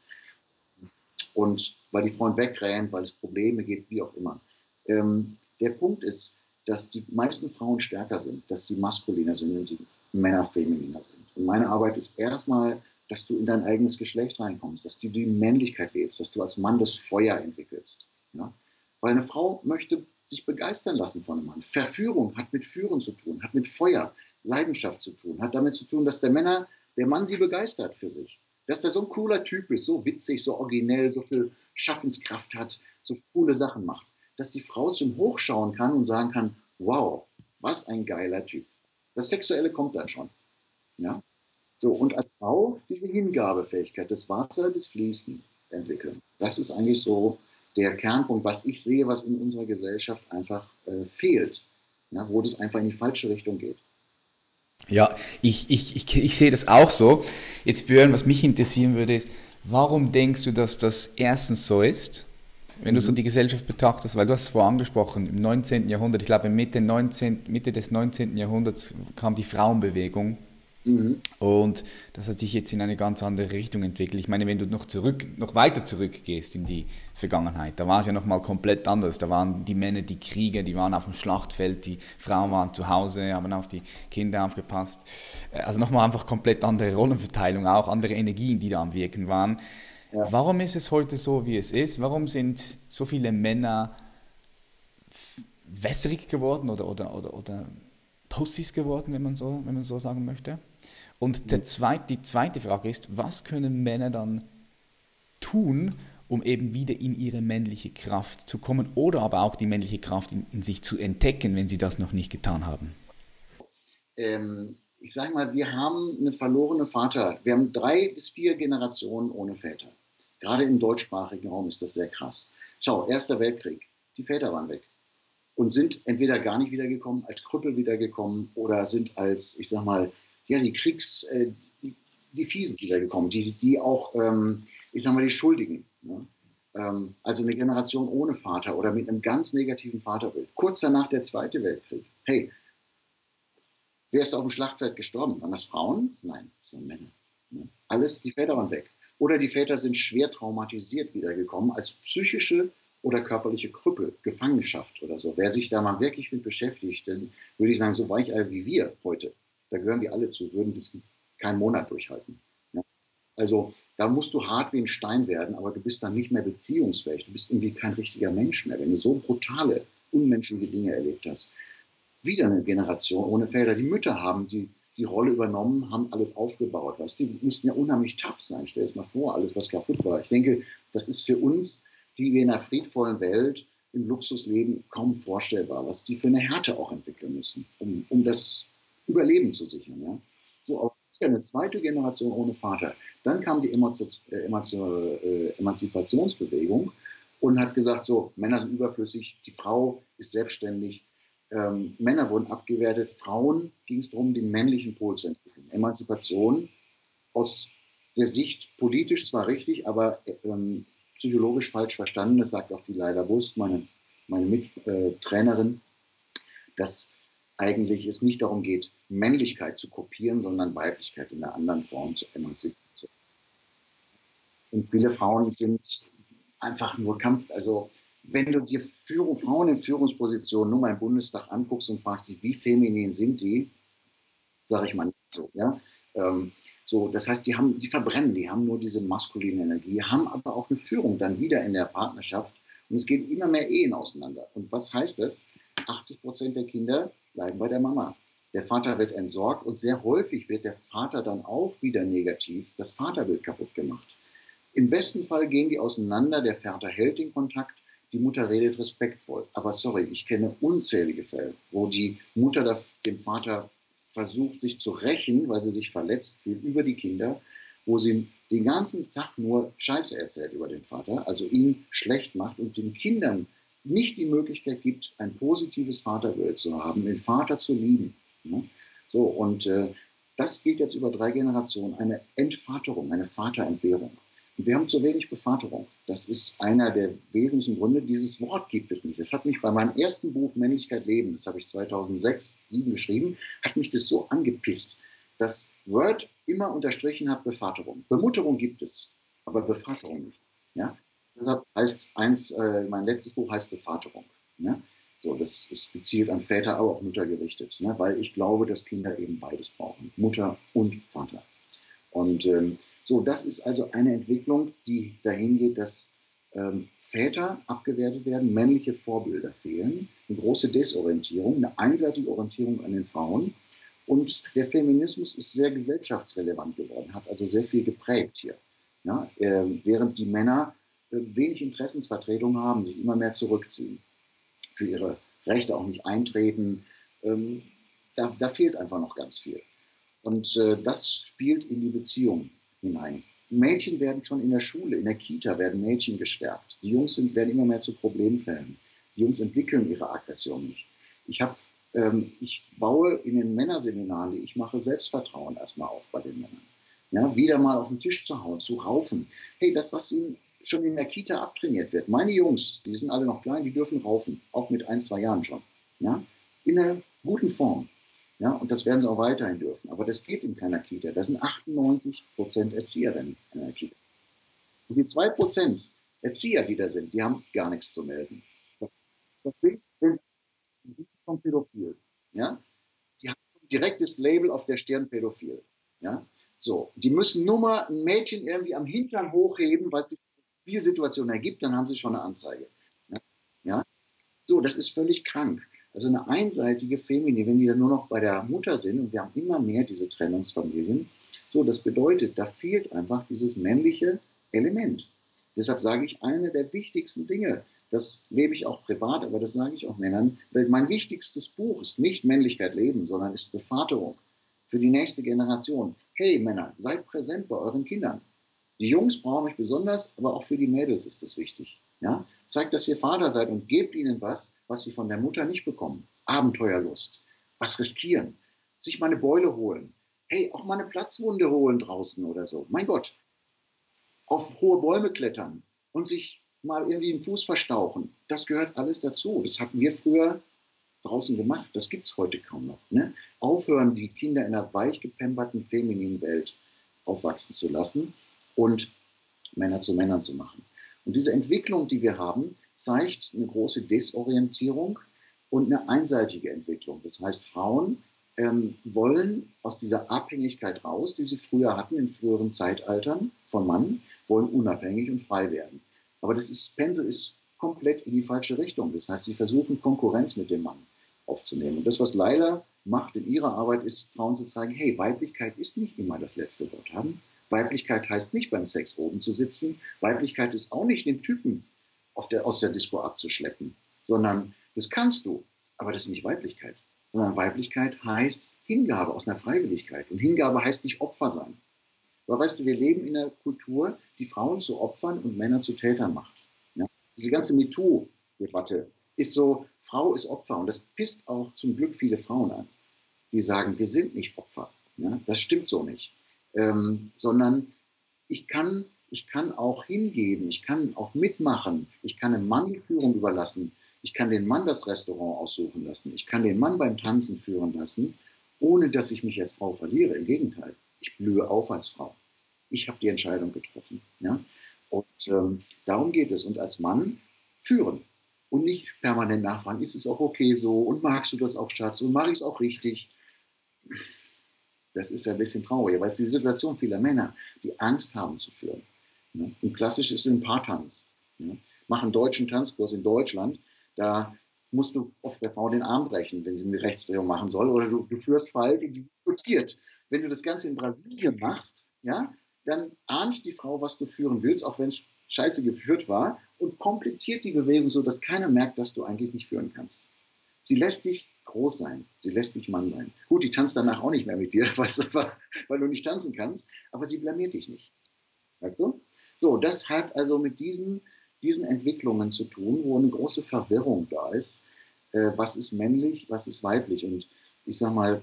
Und weil die Freund wegrennt, weil es Probleme gibt, wie auch immer. Ähm, der Punkt ist, dass die meisten Frauen stärker sind, dass sie maskuliner sind und die Männer femininer sind. Und meine Arbeit ist erstmal, dass du in dein eigenes Geschlecht reinkommst, dass du die Männlichkeit lebst, dass du als Mann das Feuer entwickelst. Ja? Weil eine Frau möchte sich begeistern lassen von einem Mann. Verführung hat mit Führen zu tun, hat mit Feuer, Leidenschaft zu tun, hat damit zu tun, dass der Männer, der Mann sie begeistert für sich. Dass er so ein cooler Typ ist, so witzig, so originell, so viel Schaffenskraft hat, so coole Sachen macht. Dass die Frau zum Hochschauen kann und sagen kann, wow, was ein geiler Typ. Das Sexuelle kommt dann schon. Ja? So, und als Frau diese Hingabefähigkeit, das Wasser, das Fließen entwickeln. Das ist eigentlich so der Kernpunkt, was ich sehe, was in unserer Gesellschaft einfach äh, fehlt, ja, wo das einfach in die falsche Richtung geht. Ja, ich, ich, ich, ich sehe das auch so. Jetzt Björn, was mich interessieren würde, ist, warum denkst du, dass das erstens so ist, wenn du so mhm. die Gesellschaft betrachtest, weil du hast es vorher angesprochen, im 19. Jahrhundert, ich glaube Mitte, 19, Mitte des 19. Jahrhunderts kam die Frauenbewegung Mhm. Und das hat sich jetzt in eine ganz andere Richtung entwickelt. Ich meine, wenn du noch zurück, noch weiter zurückgehst in die Vergangenheit, da war es ja noch mal komplett anders. Da waren die Männer die Krieger, die waren auf dem Schlachtfeld, die Frauen waren zu Hause, haben auf die Kinder aufgepasst. Äh, also nochmal einfach komplett andere Rollenverteilung, auch andere Energien, die da am Wirken waren. Ja. Warum ist es heute so, wie es ist? Warum sind so viele Männer wässrig geworden oder, oder, oder, oder Pussys geworden, wenn man so, wenn man so sagen möchte? Und der zweite, die zweite Frage ist, was können Männer dann tun, um eben wieder in ihre männliche Kraft zu kommen oder aber auch die männliche Kraft in, in sich zu entdecken, wenn sie das noch nicht getan haben? Ähm, ich sage mal, wir haben eine verlorene Vater. Wir haben drei bis vier Generationen ohne Väter. Gerade im deutschsprachigen Raum ist das sehr krass. Schau, Erster Weltkrieg, die Väter waren weg und sind entweder gar nicht wiedergekommen, als Krüppel wiedergekommen oder sind als, ich sag mal, ja, die Kriegs, äh, die, die Fiesen wiedergekommen, die, die auch, ähm, ich sag mal, die Schuldigen. Ne? Ähm, also eine Generation ohne Vater oder mit einem ganz negativen Vaterbild. Kurz danach der Zweite Weltkrieg. Hey, wer ist auf dem Schlachtfeld gestorben? Waren das Frauen? Nein, das waren Männer. Ne? Alles, die Väter waren weg. Oder die Väter sind schwer traumatisiert wiedergekommen als psychische oder körperliche Krüppel, Gefangenschaft oder so. Wer sich da mal wirklich mit beschäftigt, dann würde ich sagen, so weicheier wie wir heute, da gehören die alle zu, würden das keinen Monat durchhalten. Also da musst du hart wie ein Stein werden, aber du bist dann nicht mehr beziehungsfähig. Du bist irgendwie kein richtiger Mensch mehr, wenn du so brutale, unmenschliche Dinge erlebt hast. Wieder eine Generation ohne Väter. Die Mütter haben die, die Rolle übernommen, haben alles aufgebaut. Weißt? Die mussten ja unheimlich tough sein. Stell dir mal vor, alles, was kaputt war. Ich denke, das ist für uns die wir in einer friedvollen Welt im Luxus leben, kaum vorstellbar, was die für eine Härte auch entwickeln müssen, um, um das Überleben zu sichern. Ja? So auch eine zweite Generation ohne Vater. Dann kam die äh, äh, Emanzipationsbewegung und hat gesagt, so, Männer sind überflüssig, die Frau ist selbstständig, ähm, Männer wurden abgewertet, Frauen ging es darum, den männlichen Pol zu entwickeln. Emanzipation aus der Sicht politisch zwar richtig, aber ähm, psychologisch falsch verstanden, das sagt auch die Leila Wust, meine, meine Mittrainerin, dass eigentlich es nicht darum geht, Männlichkeit zu kopieren, sondern Weiblichkeit in einer anderen Form zu emanzipieren. Und viele Frauen sind einfach nur Kampf. Also wenn du dir Führung, Frauen in Führungspositionen nur mal im Bundestag anguckst und fragst dich, wie feminin sind die, sage ich mal nicht so. Ja? Ähm, so, das heißt, die haben, die verbrennen, die haben nur diese maskuline Energie, haben aber auch eine Führung dann wieder in der Partnerschaft und es gehen immer mehr Ehen auseinander. Und was heißt das? 80 Prozent der Kinder bleiben bei der Mama. Der Vater wird entsorgt und sehr häufig wird der Vater dann auch wieder negativ, das Vaterbild kaputt gemacht. Im besten Fall gehen die auseinander, der Vater hält den Kontakt, die Mutter redet respektvoll. Aber sorry, ich kenne unzählige Fälle, wo die Mutter dem Vater versucht, sich zu rächen, weil sie sich verletzt fühlt über die Kinder, wo sie den ganzen Tag nur Scheiße erzählt über den Vater, also ihn schlecht macht und den Kindern nicht die Möglichkeit gibt, ein positives Vaterbild zu haben, den Vater zu lieben. So, und äh, das geht jetzt über drei Generationen, eine Entvaterung, eine Vaterentbehrung. Wir haben zu wenig Bevaterung. Das ist einer der wesentlichen Gründe. Dieses Wort gibt es nicht. Das hat mich bei meinem ersten Buch Männlichkeit leben, das habe ich 2006, 2007 geschrieben, hat mich das so angepisst, dass Word immer unterstrichen hat Bevaterung. Bemutterung gibt es, aber Bevaterung nicht. Ja? Deshalb heißt eins, äh, mein letztes Buch heißt Bevaterung. Ja? So, das ist gezielt an Väter, aber auch Mütter gerichtet, ne? weil ich glaube, dass Kinder eben beides brauchen, Mutter und Vater. Und ähm, so, das ist also eine Entwicklung, die dahin geht, dass ähm, Väter abgewertet werden, männliche Vorbilder fehlen, eine große Desorientierung, eine einseitige Orientierung an den Frauen. Und der Feminismus ist sehr gesellschaftsrelevant geworden, hat also sehr viel geprägt hier. Ja, äh, während die Männer äh, wenig Interessensvertretung haben, sich immer mehr zurückziehen, für ihre Rechte auch nicht eintreten, ähm, da, da, fehlt einfach noch ganz viel. Und äh, das spielt in die Beziehung hinein. Mädchen werden schon in der Schule, in der Kita werden Mädchen gestärkt. Die Jungs sind, werden immer mehr zu Problemfällen. Die Jungs entwickeln ihre Aggression nicht. Ich, hab, ähm, ich baue in den Männerseminaren, die ich mache, Selbstvertrauen erstmal auf bei den Männern. Ja, wieder mal auf den Tisch zu hauen, zu raufen. Hey, das, was ihnen schon in der Kita abtrainiert wird. Meine Jungs, die sind alle noch klein, die dürfen raufen, auch mit ein, zwei Jahren schon. Ja? In einer guten Form. Ja, und das werden sie auch weiterhin dürfen. Aber das geht in keiner Kita. Das sind 98 Prozent Erzieherinnen in einer Kita. Und die zwei Prozent Erzieher, die da sind, die haben gar nichts zu melden. Das sind, wenn sie vom Pädophil. Ja? Die haben ein direktes Label auf der Stirn Pädophil. Ja? So, die müssen nur mal ein Mädchen irgendwie am Hintern hochheben, weil sich eine Spielsituation ergibt, dann haben sie schon eine Anzeige. Ja? ja? So, das ist völlig krank. Also eine einseitige Femini, wenn die dann nur noch bei der Mutter sind und wir haben immer mehr diese Trennungsfamilien, so, das bedeutet, da fehlt einfach dieses männliche Element. Deshalb sage ich, eine der wichtigsten Dinge, das lebe ich auch privat, aber das sage ich auch Männern, weil mein wichtigstes Buch ist nicht Männlichkeit leben, sondern ist Bevaterung für die nächste Generation. Hey Männer, seid präsent bei euren Kindern. Die Jungs brauchen euch besonders, aber auch für die Mädels ist das wichtig. Ja? Zeigt, dass ihr Vater seid und gebt ihnen was, was sie von der Mutter nicht bekommen. Abenteuerlust, was riskieren, sich mal eine Beule holen. Hey, auch mal eine Platzwunde holen draußen oder so. Mein Gott, auf hohe Bäume klettern und sich mal irgendwie den Fuß verstauchen. Das gehört alles dazu. Das hatten wir früher draußen gemacht. Das gibt es heute kaum noch. Ne? Aufhören, die Kinder in einer weich gepemperten, femininen Welt aufwachsen zu lassen und Männer zu Männern zu machen. Und diese Entwicklung, die wir haben, zeigt eine große Desorientierung und eine einseitige Entwicklung. Das heißt, Frauen ähm, wollen aus dieser Abhängigkeit raus, die sie früher hatten in früheren Zeitaltern von Mann, wollen unabhängig und frei werden. Aber das ist, Pendel ist komplett in die falsche Richtung. Das heißt, sie versuchen Konkurrenz mit dem Mann aufzunehmen. Und das, was Leila macht in ihrer Arbeit, ist Frauen zu zeigen, hey, Weiblichkeit ist nicht immer das letzte Wort haben. Weiblichkeit heißt nicht beim Sex oben zu sitzen. Weiblichkeit ist auch nicht den Typen der, aus der Disco abzuschleppen, sondern das kannst du, aber das ist nicht Weiblichkeit sondern Weiblichkeit heißt Hingabe aus einer Freiwilligkeit. Und Hingabe heißt nicht Opfer sein. Aber weißt du, wir leben in einer Kultur, die Frauen zu Opfern und Männer zu Tätern macht. Ja? Diese ganze MeToo-Debatte ist so, Frau ist Opfer. Und das pisst auch zum Glück viele Frauen an, die sagen, wir sind nicht Opfer. Ja? Das stimmt so nicht. Ähm, sondern ich kann, ich kann auch hingeben, ich kann auch mitmachen, ich kann einem Mann die Führung überlassen, ich kann den Mann das Restaurant aussuchen lassen. Ich kann den Mann beim Tanzen führen lassen, ohne dass ich mich als Frau verliere. Im Gegenteil, ich blühe auf als Frau. Ich habe die Entscheidung getroffen. Ja? Und ähm, darum geht es. Und als Mann führen und nicht permanent nachfragen, ist es auch okay so und magst du das auch, Schatz, und mache ich es auch richtig. Das ist ja ein bisschen traurig, aber es die Situation vieler Männer, die Angst haben zu führen. Ja? Und klassisch ist ein Paartanz. Ja? Machen deutschen Tanzkurs in Deutschland, da musst du oft der Frau den Arm brechen, wenn sie eine Rechtsdrehung machen soll, oder du, du führst falsch und sie diskutiert. Wenn du das Ganze in Brasilien machst, ja, dann ahnt die Frau, was du führen willst, auch wenn es scheiße geführt war, und komplettiert die Bewegung so, dass keiner merkt, dass du eigentlich nicht führen kannst. Sie lässt dich groß sein, sie lässt dich Mann sein. Gut, die tanzt danach auch nicht mehr mit dir, weil du nicht tanzen kannst, aber sie blamiert dich nicht. Weißt du? So, das hat also mit diesen diesen Entwicklungen zu tun, wo eine große Verwirrung da ist. Äh, was ist männlich, was ist weiblich? Und ich sage mal,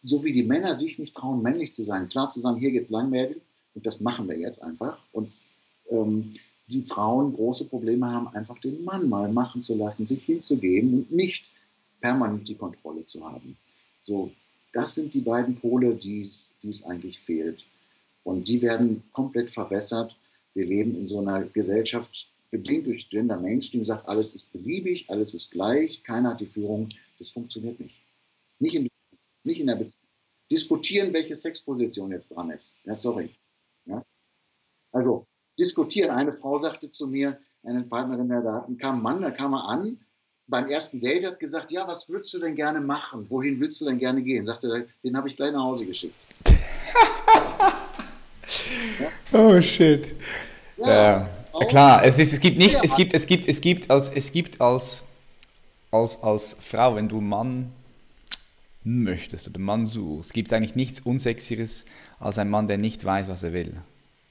so wie die Männer sich nicht trauen, männlich zu sein, klar zu sagen, hier geht's lang, Mädel, und das machen wir jetzt einfach. Und ähm, die Frauen große Probleme haben, einfach den Mann mal machen zu lassen, sich hinzugeben und nicht permanent die Kontrolle zu haben. So, das sind die beiden Pole, die es eigentlich fehlt. Und die werden komplett verbessert. Wir leben in so einer Gesellschaft, bedingt durch Gender Mainstream sagt, alles ist beliebig, alles ist gleich, keiner hat die Führung. Das funktioniert nicht. Nicht in, nicht in der Beziehung. Diskutieren, welche Sexposition jetzt dran ist. Ja, sorry. Ja? Also, diskutieren. Eine Frau sagte zu mir, eine Partnerin, da kam ein Mann, da kam er an, beim ersten Date hat gesagt, ja, was würdest du denn gerne machen? Wohin willst du denn gerne gehen? Sagte er, den habe ich gleich nach Hause geschickt. Ja? Oh shit. Ja, ja. klar, es, ist, es gibt nichts, es gibt, es gibt, es gibt als, es gibt als, als, als Frau, wenn du Mann möchtest oder Mann suchst, gibt es eigentlich nichts Unsexieres als ein Mann, der nicht weiß, was er will.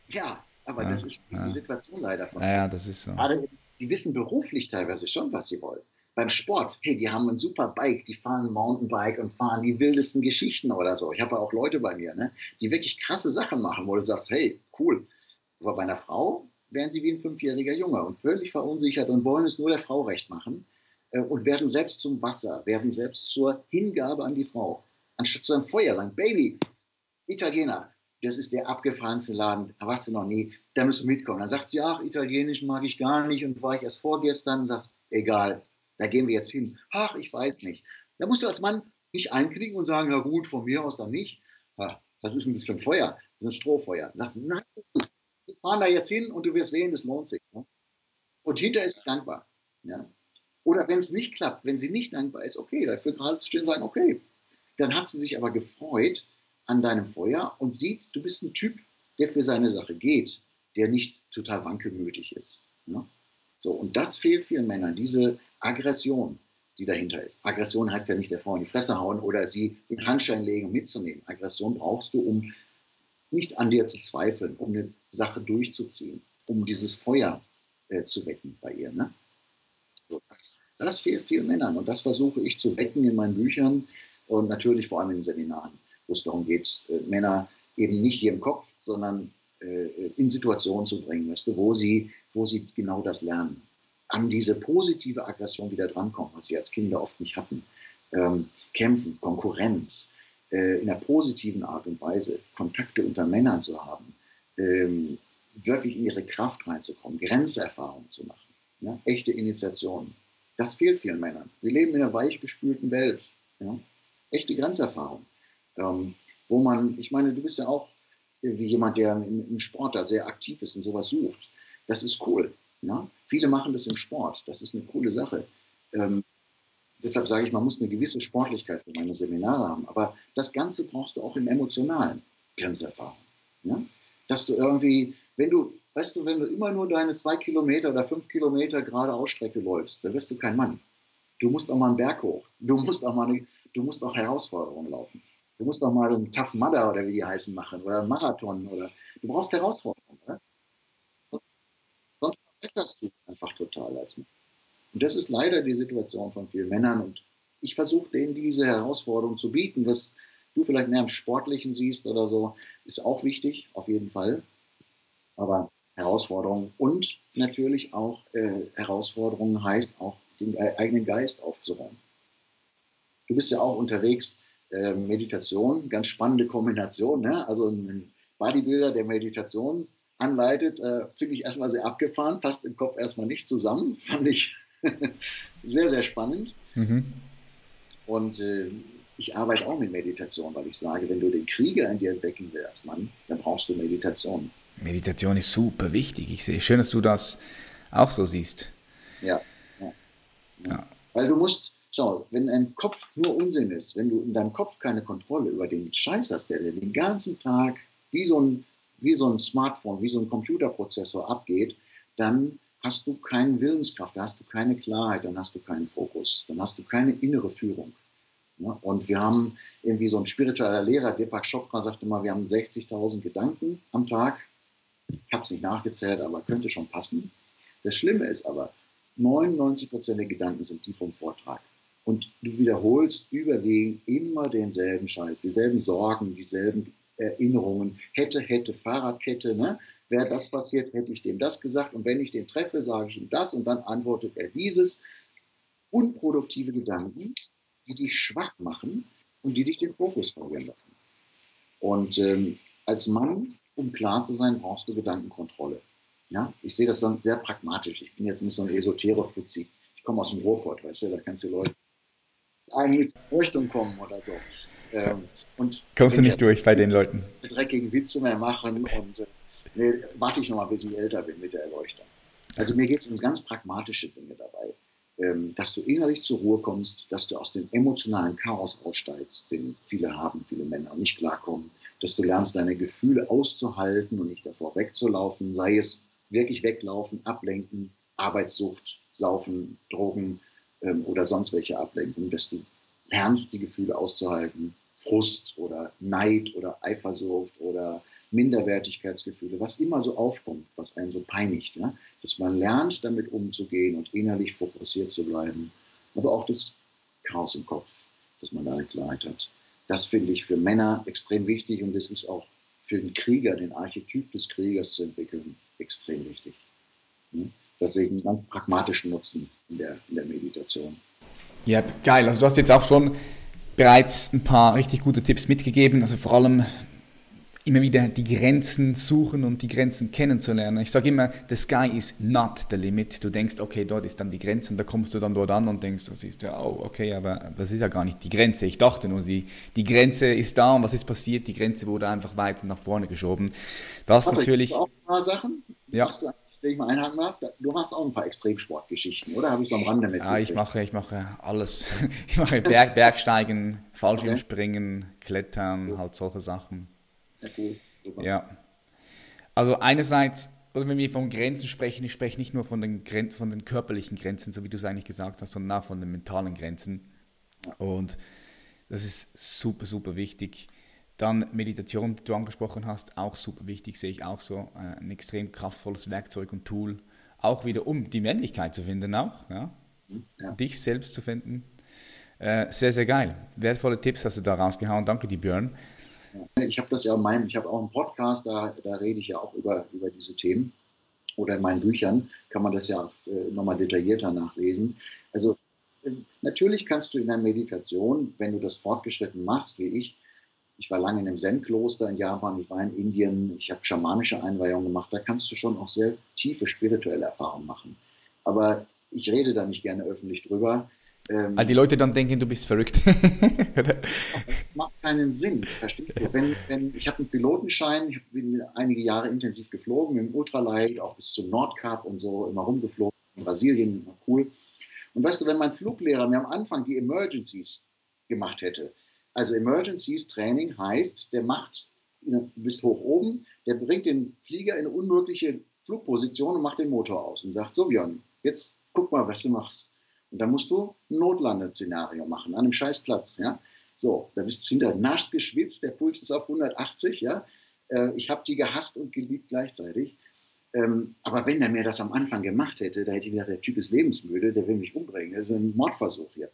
Ja, aber ja, das ist die ja. Situation leider. Von ja, das ist so. Gerade die wissen beruflich teilweise schon, was sie wollen. Beim Sport, hey, die haben ein super Bike, die fahren Mountainbike und fahren die wildesten Geschichten oder so. Ich habe auch Leute bei mir, ne, die wirklich krasse Sachen machen, wo du sagst, hey, cool, aber bei einer Frau werden sie wie ein fünfjähriger Junge und völlig verunsichert und wollen es nur der Frau recht machen äh, und werden selbst zum Wasser, werden selbst zur Hingabe an die Frau. Anstatt zu einem Feuer sagen, Baby, Italiener, das ist der abgefahrenste Laden, da warst du noch nie, da müssen wir mitkommen. Dann sagt sie, ach, Italienisch mag ich gar nicht und war ich erst vorgestern und sagst, egal, da gehen wir jetzt hin. Ach, ich weiß nicht. Da musst du als Mann nicht einknicken und sagen, ja gut, von mir aus dann nicht. Ach, was ist denn das für ein Feuer? Das ist ein Strohfeuer. Dann sagst du, nein, wir fahren da jetzt hin und du wirst sehen, das lohnt sich. Ne? Und hinter ist dankbar. Ja? Oder wenn es nicht klappt, wenn sie nicht dankbar ist, okay, dafür gerade stehen sagen, okay. Dann hat sie sich aber gefreut an deinem Feuer und sieht, du bist ein Typ, der für seine Sache geht, der nicht total wankelmütig ist. Ne? So, und das fehlt vielen Männern, diese Aggression, die dahinter ist. Aggression heißt ja nicht der Frau in die Fresse hauen oder sie in Handschein legen und mitzunehmen. Aggression brauchst du, um nicht an dir zu zweifeln, um eine Sache durchzuziehen, um dieses Feuer äh, zu wecken bei ihr. Ne? So, das, das fehlt vielen Männern und das versuche ich zu wecken in meinen Büchern und natürlich vor allem in Seminaren, wo es darum geht, äh, Männer eben nicht hier im Kopf, sondern in Situationen zu bringen, weißt du, wo, sie, wo sie genau das lernen. An diese positive Aggression wieder drankommen, was sie als Kinder oft nicht hatten. Ähm, kämpfen, Konkurrenz, äh, in einer positiven Art und Weise Kontakte unter Männern zu haben, ähm, wirklich in ihre Kraft reinzukommen, Grenzerfahrungen zu machen, ja? echte Initiationen. Das fehlt vielen Männern. Wir leben in einer weichgespülten Welt. Ja? Echte Grenzerfahrung. Ähm, wo man, ich meine, du bist ja auch wie jemand, der im, Sport da sehr aktiv ist und sowas sucht. Das ist cool. Ja? Viele machen das im Sport. Das ist eine coole Sache. Ähm, deshalb sage ich, man muss eine gewisse Sportlichkeit für meine Seminare haben. Aber das Ganze brauchst du auch im emotionalen Grenzerfahrung. Ja? Dass du irgendwie, wenn du, weißt du, wenn du immer nur deine zwei Kilometer oder fünf Kilometer gerade Ausstrecke läufst, dann wirst du kein Mann. Du musst auch mal einen Berg hoch. Du musst auch mal eine, du musst auch Herausforderungen laufen. Du musst doch mal einen Tough Mudder oder wie die heißen machen oder einen Marathon oder du brauchst Herausforderungen. Oder? Sonst, verbesserst du einfach total als Mann. Und das ist leider die Situation von vielen Männern und ich versuche denen diese Herausforderung zu bieten, was du vielleicht mehr im Sportlichen siehst oder so, ist auch wichtig, auf jeden Fall. Aber Herausforderungen und natürlich auch äh, Herausforderungen heißt auch, den eigenen Geist aufzuräumen. Du bist ja auch unterwegs äh, Meditation, ganz spannende Kombination. Ne? Also ein Bodybuilder, der Meditation anleitet, äh, finde ich erstmal sehr abgefahren, passt im Kopf erstmal nicht zusammen, fand ich sehr, sehr spannend. Mhm. Und äh, ich arbeite auch mit Meditation, weil ich sage, wenn du den Krieger in dir entdecken willst, Mann, dann brauchst du Meditation. Meditation ist super wichtig. Ich sehe schön, dass du das auch so siehst. Ja. ja. ja. Weil du musst, Schau, wenn ein Kopf nur Unsinn ist, wenn du in deinem Kopf keine Kontrolle über den Scheiß hast, der den ganzen Tag wie so ein, wie so ein Smartphone, wie so ein Computerprozessor abgeht, dann hast du keine Willenskraft, da hast du keine Klarheit, dann hast du keinen Fokus, dann hast du keine innere Führung. Ja, und wir haben irgendwie so ein spiritueller Lehrer, Deepak Chopra, sagte mal, wir haben 60.000 Gedanken am Tag. Ich habe es nicht nachgezählt, aber könnte schon passen. Das Schlimme ist aber, 99 Prozent der Gedanken sind die vom Vortrag. Und du wiederholst überwiegend immer denselben Scheiß, dieselben Sorgen, dieselben Erinnerungen. Hätte, hätte, Fahrradkette, ne? Wäre das passiert, hätte ich dem das gesagt. Und wenn ich den treffe, sage ich ihm das und dann antwortet er dieses. Unproduktive Gedanken, die dich schwach machen und die dich den Fokus verlieren lassen. Und ähm, als Mann, um klar zu sein, brauchst du Gedankenkontrolle. Ja? Ich sehe das dann sehr pragmatisch. Ich bin jetzt nicht so ein Esoterer-Fuzzi. Ich komme aus dem Ruhrpott, weißt du, da kannst du Leute eigentlich Richtung kommen oder so. Ähm, und Kommst du nicht durch bei den Leuten? Dreckigen Witze mehr machen und äh, nee, warte ich noch mal, bis ich älter bin mit der Erleuchtung. Also mir geht es um ganz pragmatische Dinge dabei. Ähm, dass du innerlich zur Ruhe kommst, dass du aus dem emotionalen Chaos aussteigst, den viele haben, viele Männer nicht klarkommen, dass du lernst, deine Gefühle auszuhalten und nicht davor wegzulaufen, sei es wirklich weglaufen, ablenken, Arbeitssucht, Saufen, Drogen, ähm, oder sonst welche Ablenkung, dass du lernst, die Gefühle auszuhalten, Frust oder Neid oder Eifersucht oder Minderwertigkeitsgefühle, was immer so aufkommt, was einen so peinigt, ja? dass man lernt, damit umzugehen und innerlich fokussiert zu bleiben, aber auch das Chaos im Kopf, dass man da Klarheit hat. Das finde ich für Männer extrem wichtig und es ist auch für den Krieger, den Archetyp des Kriegers zu entwickeln, extrem wichtig. Hm? Ich einen ganz pragmatischen Nutzen in der, in der Meditation. Ja, geil. Also du hast jetzt auch schon bereits ein paar richtig gute Tipps mitgegeben. Also vor allem immer wieder die Grenzen suchen und die Grenzen kennenzulernen. Ich sage immer, the sky is not the limit. Du denkst, okay, dort ist dann die Grenze und da kommst du dann dort an und denkst, das ist ja, oh, okay, aber das ist ja gar nicht die Grenze. Ich dachte nur, die, die Grenze ist da und was ist passiert? Die Grenze wurde einfach weiter nach vorne geschoben. Das Patrick, natürlich. Auch ein paar Sachen? Ja. Hast du wenn ich mal einhaken darf, du machst auch ein paar Extremsportgeschichten, oder? Habe ich so am Rande mit? Ja, ich mache, ich mache alles. Ich mache Berg, Bergsteigen, Fallschirmspringen, okay. Klettern, halt solche Sachen. Ja, cool. Super. Ja. Also einerseits, oder wenn wir von Grenzen sprechen, ich spreche nicht nur von den, Gren von den körperlichen Grenzen, so wie du es eigentlich gesagt hast, sondern auch von den mentalen Grenzen. Und das ist super, super wichtig. Dann Meditation, die du angesprochen hast, auch super wichtig, sehe ich auch so. Äh, ein extrem kraftvolles Werkzeug und Tool. Auch wieder, um die Männlichkeit zu finden, auch. Ja? ja. Dich selbst zu finden. Äh, sehr, sehr geil. Wertvolle Tipps hast du da rausgehauen. Danke dir, Björn. Ich habe das ja in meinem, ich habe auch einen Podcast, da, da rede ich ja auch über, über diese Themen. Oder in meinen Büchern kann man das ja äh, nochmal detaillierter nachlesen. Also äh, natürlich kannst du in der Meditation, wenn du das fortgeschritten machst, wie ich, ich war lange in einem Zen-Kloster in Japan, ich war in Indien, ich habe schamanische Einweihungen gemacht, da kannst du schon auch sehr tiefe spirituelle Erfahrungen machen. Aber ich rede da nicht gerne öffentlich drüber. Ähm, Weil die Leute dann denken, du bist verrückt. das macht keinen Sinn, verstehst du? Wenn, wenn, ich habe einen Pilotenschein, ich bin einige Jahre intensiv geflogen, im Ultralight, auch bis zum Nordkap und so, immer rumgeflogen, in Brasilien, cool. Und weißt du, wenn mein Fluglehrer mir am Anfang die Emergencies gemacht hätte, also Emergencies Training heißt, der macht, du bist hoch oben, der bringt den Flieger in eine unmögliche Flugposition und macht den Motor aus und sagt, so Björn, jetzt guck mal, was du machst. Und dann musst du ein Notlandeszenario machen, an einem Scheißplatz, ja. So, da bist du hinter nass geschwitzt, der Puls ist auf 180, ja. Äh, ich habe die gehasst und geliebt gleichzeitig. Ähm, aber wenn er mir das am Anfang gemacht hätte, da hätte ich gesagt, der Typ ist lebensmüde, der will mich umbringen. Das ist ein Mordversuch hier.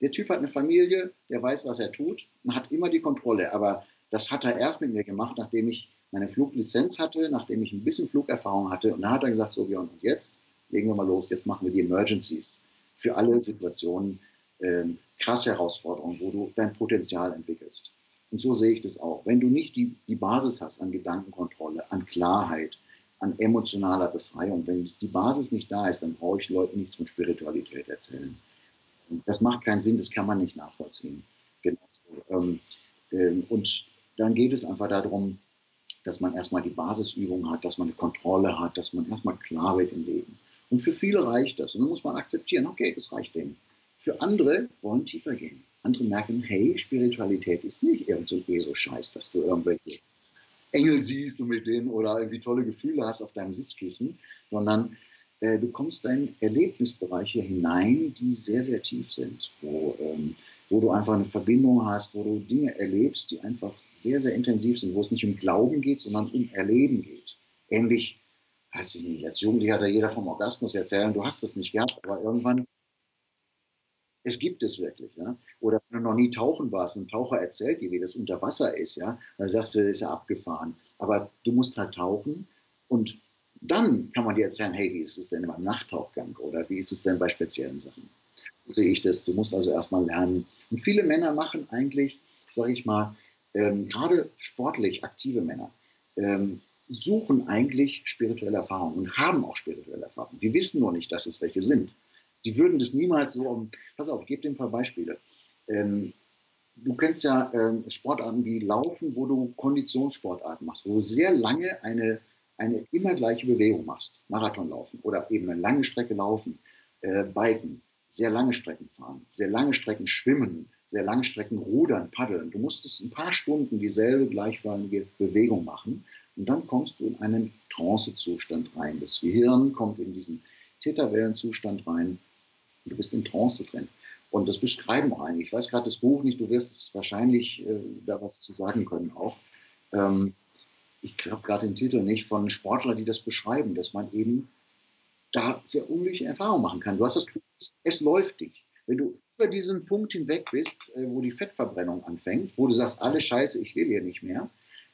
Der Typ hat eine Familie, der weiß, was er tut und hat immer die Kontrolle. Aber das hat er erst mit mir gemacht, nachdem ich meine Fluglizenz hatte, nachdem ich ein bisschen Flugerfahrung hatte. Und dann hat er gesagt, so Björn, und jetzt legen wir mal los, jetzt machen wir die Emergencies für alle Situationen, ähm, krasse Herausforderungen, wo du dein Potenzial entwickelst. Und so sehe ich das auch. Wenn du nicht die, die Basis hast an Gedankenkontrolle, an Klarheit, an emotionaler Befreiung, wenn die Basis nicht da ist, dann brauche ich Leuten nichts von Spiritualität erzählen. Das macht keinen Sinn, das kann man nicht nachvollziehen. Genau. Ähm, ähm, und dann geht es einfach darum, dass man erstmal die Basisübung hat, dass man eine Kontrolle hat, dass man erstmal klar wird im Leben. Und für viele reicht das. Und dann muss man akzeptieren, okay, das reicht denen. Für andere wollen tiefer gehen. Andere merken, hey, Spiritualität ist nicht irgend so ein ESO-Scheiß, dass du irgendwelche Engel siehst und mit denen oder irgendwie tolle Gefühle hast auf deinem Sitzkissen, sondern äh, du kommst in Erlebnisbereiche hinein, die sehr, sehr tief sind, wo, ähm, wo du einfach eine Verbindung hast, wo du Dinge erlebst, die einfach sehr, sehr intensiv sind, wo es nicht um Glauben geht, sondern um Erleben geht. Ähnlich, weiß ich nicht, als Jugendlicher hat ja jeder vom Orgasmus erzählen, du hast es nicht gehabt, aber irgendwann, es gibt es wirklich. Ja? Oder wenn du noch nie tauchen warst, ein Taucher erzählt dir, wie das unter Wasser ist, ja, dann sagst du, das ist ja abgefahren. Aber du musst halt tauchen und dann kann man dir erzählen, hey, wie ist es denn beim Nachttauchgang oder wie ist es denn bei speziellen Sachen? So sehe ich das. Du musst also erstmal lernen. Und viele Männer machen eigentlich, sage ich mal, ähm, gerade sportlich aktive Männer, ähm, suchen eigentlich spirituelle Erfahrungen und haben auch spirituelle Erfahrungen. Die wissen nur nicht, dass es welche sind. Die würden das niemals so, um, pass auf, ich gebe dir ein paar Beispiele. Ähm, du kennst ja ähm, Sportarten wie Laufen, wo du Konditionssportarten machst, wo du sehr lange eine eine immer gleiche Bewegung machst, Marathon laufen oder eben eine lange Strecke laufen, äh, Biken, sehr lange Strecken fahren, sehr lange Strecken schwimmen, sehr lange Strecken rudern, paddeln. Du musstest ein paar Stunden dieselbe gleichförmige Bewegung machen und dann kommst du in einen Trancezustand rein. Das Gehirn kommt in diesen Theta-Wellenzustand rein und du bist in Trance drin. Und das beschreiben auch einige. Ich weiß gerade das Buch nicht, du wirst es wahrscheinlich äh, da was zu sagen können auch. Ähm, ich habe gerade den Titel nicht, von Sportlern, die das beschreiben, dass man eben da sehr unglückliche Erfahrungen machen kann. Du hast das Gefühl, es läuft dich. Wenn du über diesen Punkt hinweg bist, äh, wo die Fettverbrennung anfängt, wo du sagst, alle Scheiße, ich will hier nicht mehr,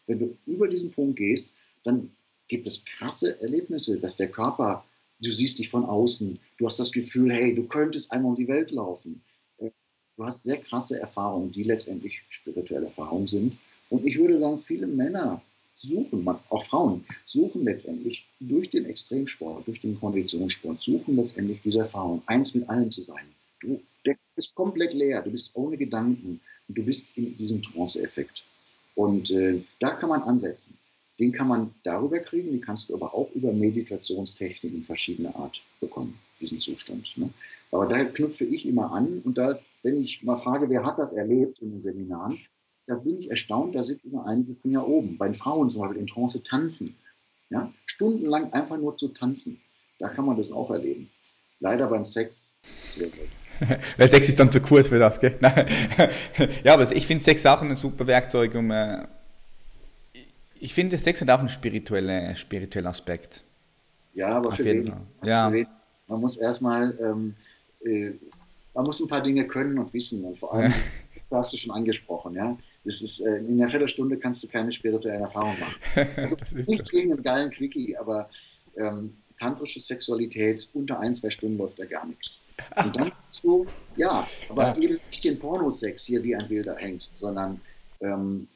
wenn du über diesen Punkt gehst, dann gibt es krasse Erlebnisse, dass der Körper, du siehst dich von außen, du hast das Gefühl, hey, du könntest einmal um die Welt laufen. Äh, du hast sehr krasse Erfahrungen, die letztendlich spirituelle Erfahrungen sind. Und ich würde sagen, viele Männer suchen, auch Frauen, suchen letztendlich durch den Extremsport, durch den Konditionssport, suchen letztendlich diese Erfahrung, eins mit allem zu sein. Du der ist komplett leer, du bist ohne Gedanken und du bist in diesem Trance-Effekt. Und äh, da kann man ansetzen. Den kann man darüber kriegen, den kannst du aber auch über Meditationstechniken verschiedener Art bekommen, diesen Zustand. Ne? Aber da knüpfe ich immer an und da, wenn ich mal frage, wer hat das erlebt in den Seminaren, da bin ich erstaunt, da sind immer einige Finger oben. Bei den Frauen zum Beispiel in Trance tanzen. Ja? Stundenlang einfach nur zu tanzen. Da kann man das auch erleben. Leider beim Sex sehr gut. Weil Sex ist dann zu kurz für das, gell? ja, aber ich finde Sex auch ein super Werkzeug, um. Äh, ich finde, Sex hat auch einen spirituellen, spirituellen Aspekt. Ja, aber Auf für jeden Fall. Ja. Man muss erstmal, ähm, äh, man muss ein paar Dinge können und wissen und vor allem, ja. hast du schon angesprochen, ja Das ist, äh, in einer Viertelstunde kannst du keine spirituelle Erfahrung machen. Also, nichts so. gegen einen geilen Quickie, aber ähm, tantrische Sexualität unter ein, zwei Stunden läuft da gar nichts. Und dann so, ja, aber ja. eben nicht den Pornosex hier wie ein wilder Hengst, sondern ähm,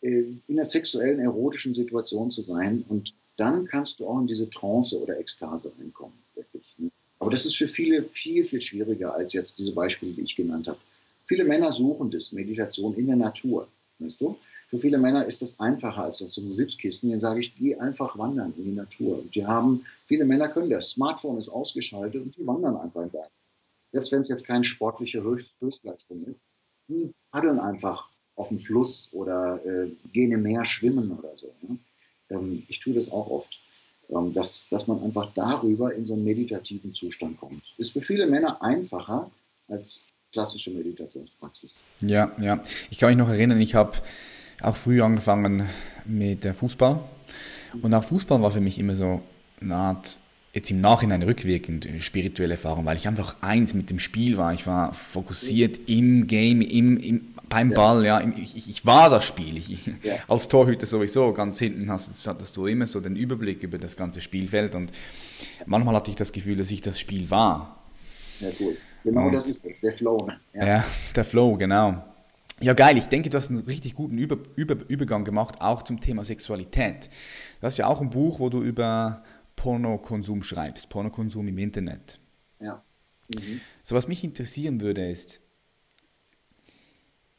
äh, in einer sexuellen, erotischen Situation zu sein und dann kannst du auch in diese Trance oder Ekstase reinkommen. Wirklich. Ne? Aber das ist für viele viel, viel schwieriger als jetzt diese Beispiele, die ich genannt habe. Viele Männer suchen das, Meditation in der Natur. Weißt du? Für viele Männer ist das einfacher als so einem Sitzkissen. Dann sage ich, geh einfach wandern in die Natur. Und die haben, viele Männer können das. Smartphone ist ausgeschaltet und die wandern einfach in Berg. Selbst wenn es jetzt keine sportliche Höchstleistung ist, die paddeln einfach auf dem Fluss oder äh, gehen im Meer schwimmen oder so. Ne? Ähm, ich tue das auch oft. Ähm, dass, dass man einfach darüber in so einen meditativen Zustand kommt. Ist für viele Männer einfacher als klassische Meditationspraxis. Ja, ja. Ich kann mich noch erinnern, ich habe auch früh angefangen mit Fußball. Und auch Fußball war für mich immer so eine Art, jetzt im Nachhinein rückwirkend, spirituelle Erfahrung, weil ich einfach eins mit dem Spiel war. Ich war fokussiert im Game, im, im, beim ja. Ball, ja. Ich, ich, war das Spiel. Ich, ja. Als Torhüter sowieso, ganz hinten hast, hattest du immer so den Überblick über das ganze Spielfeld und manchmal hatte ich das Gefühl, dass ich das Spiel war. Ja, cool. Genau und, das ist es, der Flow. Ne? Ja. ja, der Flow, genau. Ja, geil. Ich denke, du hast einen richtig guten Über, Über, Übergang gemacht, auch zum Thema Sexualität. Du hast ja auch ein Buch, wo du über Pornokonsum schreibst, Pornokonsum im Internet. Ja. Mhm. So, was mich interessieren würde, ist,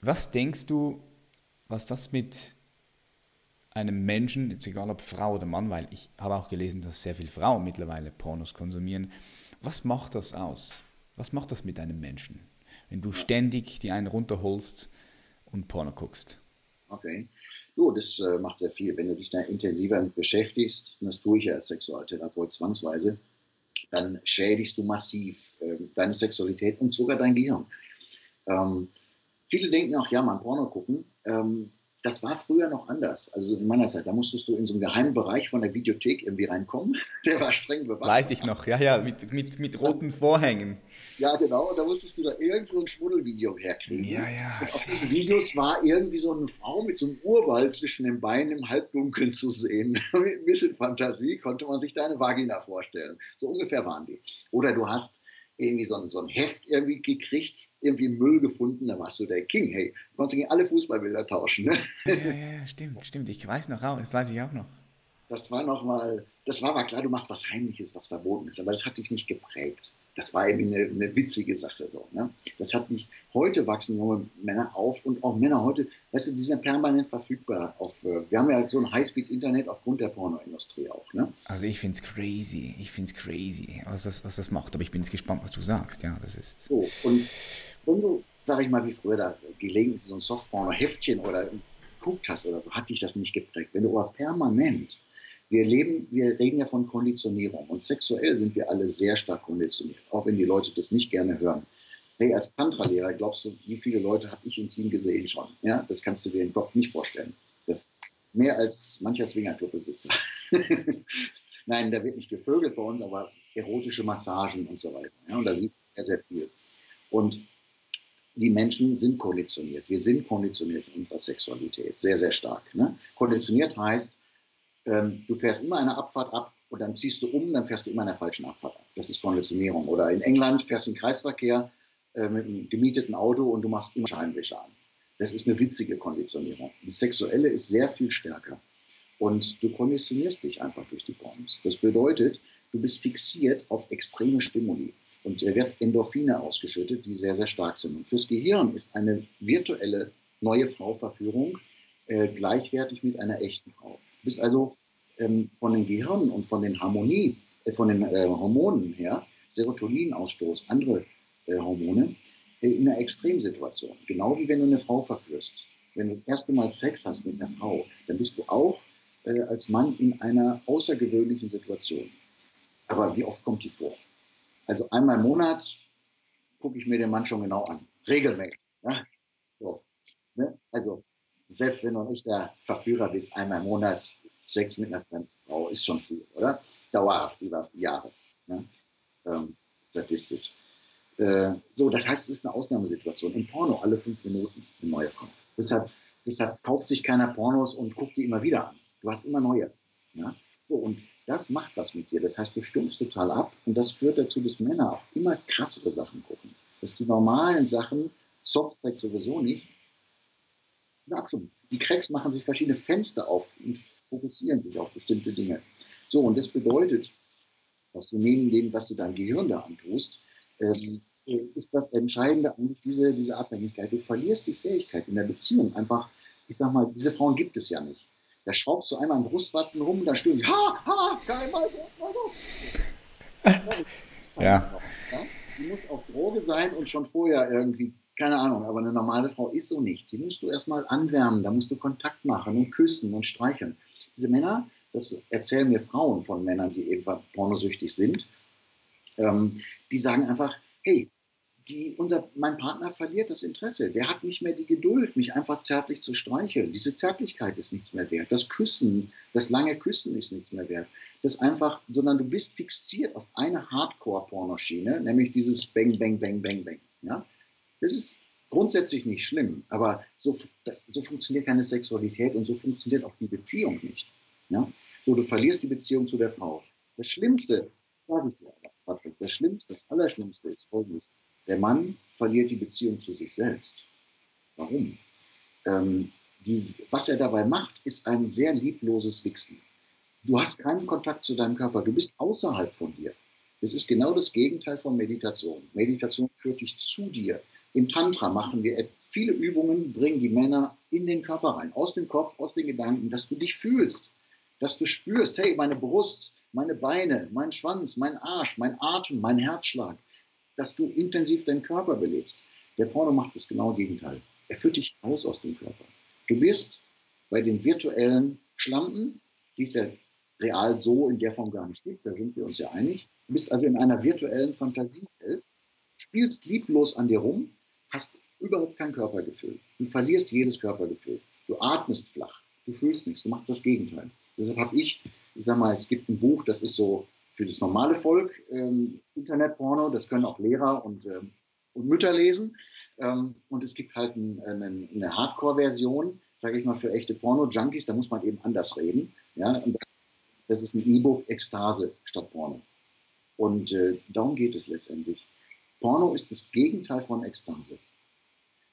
was denkst du, was das mit einem Menschen, jetzt egal ob Frau oder Mann, weil ich habe auch gelesen, dass sehr viele Frauen mittlerweile Pornos konsumieren, was macht das aus? Was macht das mit einem Menschen, wenn du ständig die einen runterholst und Porno guckst? Okay. Du, das äh, macht sehr viel. Wenn du dich da intensiver beschäftigst, und das tue ich ja als Sexualtherapeut zwangsweise, dann schädigst du massiv äh, deine Sexualität und sogar dein Gehirn. Ähm, viele denken auch, ja, man Porno gucken. Ähm, das war früher noch anders. Also in meiner Zeit, da musstest du in so einen geheimen Bereich von der Videothek irgendwie reinkommen. Der war streng bewacht. Weiß ich noch, ja, ja, mit, mit, mit roten Vorhängen. Ja, genau. Und da musstest du da irgendwo ein Schmuddelvideo herkriegen. Ja, ja. Und auf diesen Videos war irgendwie so eine Frau mit so einem Urwald zwischen den Beinen im Halbdunkeln zu sehen. mit ein bisschen Fantasie konnte man sich deine Vagina vorstellen. So ungefähr waren die. Oder du hast irgendwie so ein, so ein Heft irgendwie gekriegt, irgendwie Müll gefunden, da warst du der King. Hey, du konntest gegen alle Fußballbilder tauschen. Ne? Ja, ja, ja, stimmt, stimmt. Ich weiß noch auch, das weiß ich auch noch. Das war nochmal, das war mal klar, du machst was Heimliches, was verboten ist, aber das hat dich nicht geprägt das war eben eine, eine witzige Sache. So, ne? Das hat mich, heute wachsen junge Männer auf und auch Männer heute, weißt du, die sind permanent verfügbar. Auf, äh, wir haben ja so ein Highspeed-Internet aufgrund der Pornoindustrie auch. Ne? Also ich finde es crazy, ich finde es crazy, was das, was das macht. Aber ich bin jetzt gespannt, was du sagst. Ja, das ist so, und wenn du, sag ich mal, wie früher da gelegentlich so ein Softporno-Heftchen oder geguckt hast oder so, hat dich das nicht geprägt. Wenn du aber permanent wir leben, wir reden ja von Konditionierung und sexuell sind wir alle sehr stark konditioniert, auch wenn die Leute das nicht gerne hören. Hey, als Tantra-Lehrer, glaubst du, wie viele Leute habe ich im Team gesehen schon? Ja, das kannst du dir im Kopf nicht vorstellen. Das ist mehr als mancher Swingerclub-Besitzer. Nein, da wird nicht gevögelt bei uns, aber erotische Massagen und so weiter. Ja, und da sieht man sehr, sehr viel. Und die Menschen sind konditioniert. Wir sind konditioniert in unserer Sexualität, sehr, sehr stark. Ne? Konditioniert heißt, ähm, du fährst immer eine Abfahrt ab und dann ziehst du um, dann fährst du immer in der falschen Abfahrt ab. Das ist Konditionierung. Oder in England fährst du im Kreisverkehr äh, mit einem gemieteten Auto und du machst immer Scheinwischer an. Das ist eine witzige Konditionierung. Die sexuelle ist sehr viel stärker. Und du konditionierst dich einfach durch die Pornos. Das bedeutet, du bist fixiert auf extreme Stimuli. Und er wird Endorphine ausgeschüttet, die sehr, sehr stark sind. Und fürs Gehirn ist eine virtuelle neue Frau-Verführung äh, gleichwertig mit einer echten Frau bist also ähm, von den Gehirnen und von den Harmonie, äh, von den äh, Hormonen her, Serotoninausstoß, andere äh, Hormone, äh, in einer Extremsituation. Genau wie wenn du eine Frau verführst. Wenn du das erste Mal Sex hast mit einer Frau, dann bist du auch äh, als Mann in einer außergewöhnlichen Situation. Aber wie oft kommt die vor? Also einmal im Monat gucke ich mir den Mann schon genau an. Regelmäßig. Ja? So, ne? Also selbst wenn du ein echter Verführer bist, einmal im Monat Sex mit einer fremden Frau ist schon viel, oder? Dauerhaft über Jahre. Ne? Ähm, statistisch. Äh, so, das heißt, es ist eine Ausnahmesituation. Im Porno alle fünf Minuten eine neue Frau. Deshalb Deshalb kauft sich keiner Pornos und guckt die immer wieder an. Du hast immer neue. Ja? So, und das macht was mit dir. Das heißt, du stumpfst total ab und das führt dazu, dass Männer auch immer krassere Sachen gucken. Dass die normalen Sachen, Softsex sowieso nicht, abstumpfen. Die Cracks machen sich verschiedene Fenster auf und fokussieren sich auf bestimmte Dinge. So, und das bedeutet, dass du neben dem, was du deinem Gehirn da antust, ähm, ist das Entscheidende eigentlich diese, diese Abhängigkeit. Du verlierst die Fähigkeit in der Beziehung einfach, ich sag mal, diese Frauen gibt es ja nicht. Da schraubst du einmal an Brustwarzen rum, da stöhnen sie, ha, ha, kein Mal, ja. ja. Die muss auch Droge sein und schon vorher irgendwie, keine Ahnung, aber eine normale Frau ist so nicht. Die musst du erstmal anwärmen, da musst du Kontakt machen und küssen und streicheln. Diese Männer, das erzählen mir Frauen von Männern, die eben pornosüchtig sind, ähm, die sagen einfach, hey, die, unser, mein Partner verliert das Interesse. Der hat nicht mehr die Geduld, mich einfach zärtlich zu streicheln. Diese Zärtlichkeit ist nichts mehr wert. Das Küssen, das lange Küssen ist nichts mehr wert. Das einfach, sondern du bist fixiert auf eine Hardcore-Pornoschiene, nämlich dieses Bang, Bang, Bang, Bang, Bang. Ja? Das ist grundsätzlich nicht schlimm, aber so, das, so funktioniert keine Sexualität und so funktioniert auch die Beziehung nicht. Ja? So, du verlierst die Beziehung zu der Frau. Das Schlimmste, sage ich dir, Patrick, das Schlimmste, das Allerschlimmste ist folgendes. Der Mann verliert die Beziehung zu sich selbst. Warum? Ähm, die, was er dabei macht, ist ein sehr liebloses Wichsen. Du hast keinen Kontakt zu deinem Körper, du bist außerhalb von dir. Es ist genau das Gegenteil von Meditation. Meditation führt dich zu dir. Im Tantra machen wir viele Übungen, bringen die Männer in den Körper rein, aus dem Kopf, aus den Gedanken, dass du dich fühlst, dass du spürst, hey, meine Brust, meine Beine, mein Schwanz, mein Arsch, mein Atem, mein Herzschlag dass du intensiv deinen Körper belebst. Der Porno macht das genaue Gegenteil. Er führt dich raus aus dem Körper. Du bist bei den virtuellen Schlampen, die es ja real so in der Form gar nicht gibt, da sind wir uns ja einig. Du bist also in einer virtuellen Fantasiewelt, spielst lieblos an dir rum, hast überhaupt kein Körpergefühl. Du verlierst jedes Körpergefühl. Du atmest flach. Du fühlst nichts. Du machst das Gegenteil. Deshalb habe ich, ich sag mal, es gibt ein Buch, das ist so für das normale Volk ähm, Internetporno, das können auch Lehrer und, ähm, und Mütter lesen. Ähm, und es gibt halt ein, eine, eine Hardcore-Version, sage ich mal, für echte Porno-Junkies, da muss man eben anders reden. Ja? Und das, das ist ein E-Book Ekstase statt Porno. Und äh, darum geht es letztendlich. Porno ist das Gegenteil von Ekstase.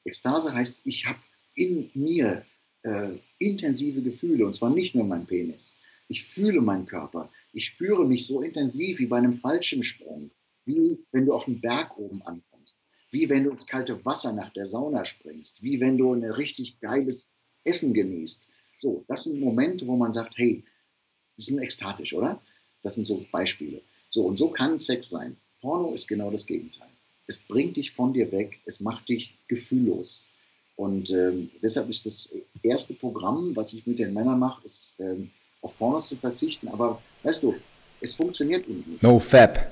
Ekstase heißt, ich habe in mir äh, intensive Gefühle, und zwar nicht nur mein Penis. Ich fühle meinen Körper. Ich spüre mich so intensiv wie bei einem Fallschirmsprung, wie wenn du auf dem Berg oben ankommst, wie wenn du ins kalte Wasser nach der Sauna springst, wie wenn du ein richtig geiles Essen genießt. So, das sind Momente, wo man sagt, hey, die sind ekstatisch, oder? Das sind so Beispiele. So, und so kann Sex sein. Porno ist genau das Gegenteil. Es bringt dich von dir weg, es macht dich gefühllos. Und ähm, deshalb ist das erste Programm, was ich mit den Männern mache, ist ähm, auf Pornos zu verzichten. Aber weißt du, es funktioniert nicht. No Fab.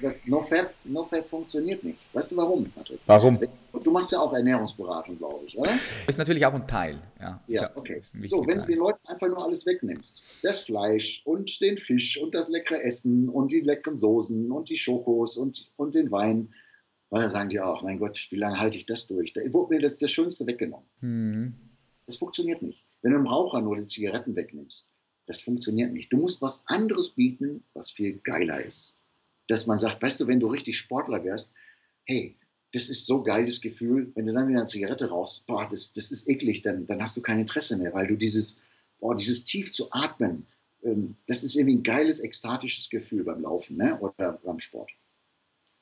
Das No Fab, no Fab funktioniert nicht. Weißt du warum, Patrick? Warum? Du machst ja auch Ernährungsberatung, glaube ich, oder? Ist natürlich auch ein Teil, ja. Ja, okay. So, wenn du den Leuten einfach nur alles wegnimmst, das Fleisch und den Fisch und das leckere Essen und die leckeren Soßen und die Schokos und, und den Wein, dann sagen die auch, mein Gott, wie lange halte ich das durch? Da wurde mir das, das Schönste weggenommen. Mhm. Das funktioniert nicht. Wenn du einem Raucher nur die Zigaretten wegnimmst, das funktioniert nicht. Du musst was anderes bieten, was viel geiler ist. Dass man sagt, weißt du, wenn du richtig Sportler wärst, hey, das ist so geiles Gefühl, wenn du dann wieder eine Zigarette rauchst, boah, das, das ist eklig, dann, dann hast du kein Interesse mehr, weil du dieses, boah, dieses tief zu atmen, ähm, das ist irgendwie ein geiles, ekstatisches Gefühl beim Laufen ne? oder beim Sport.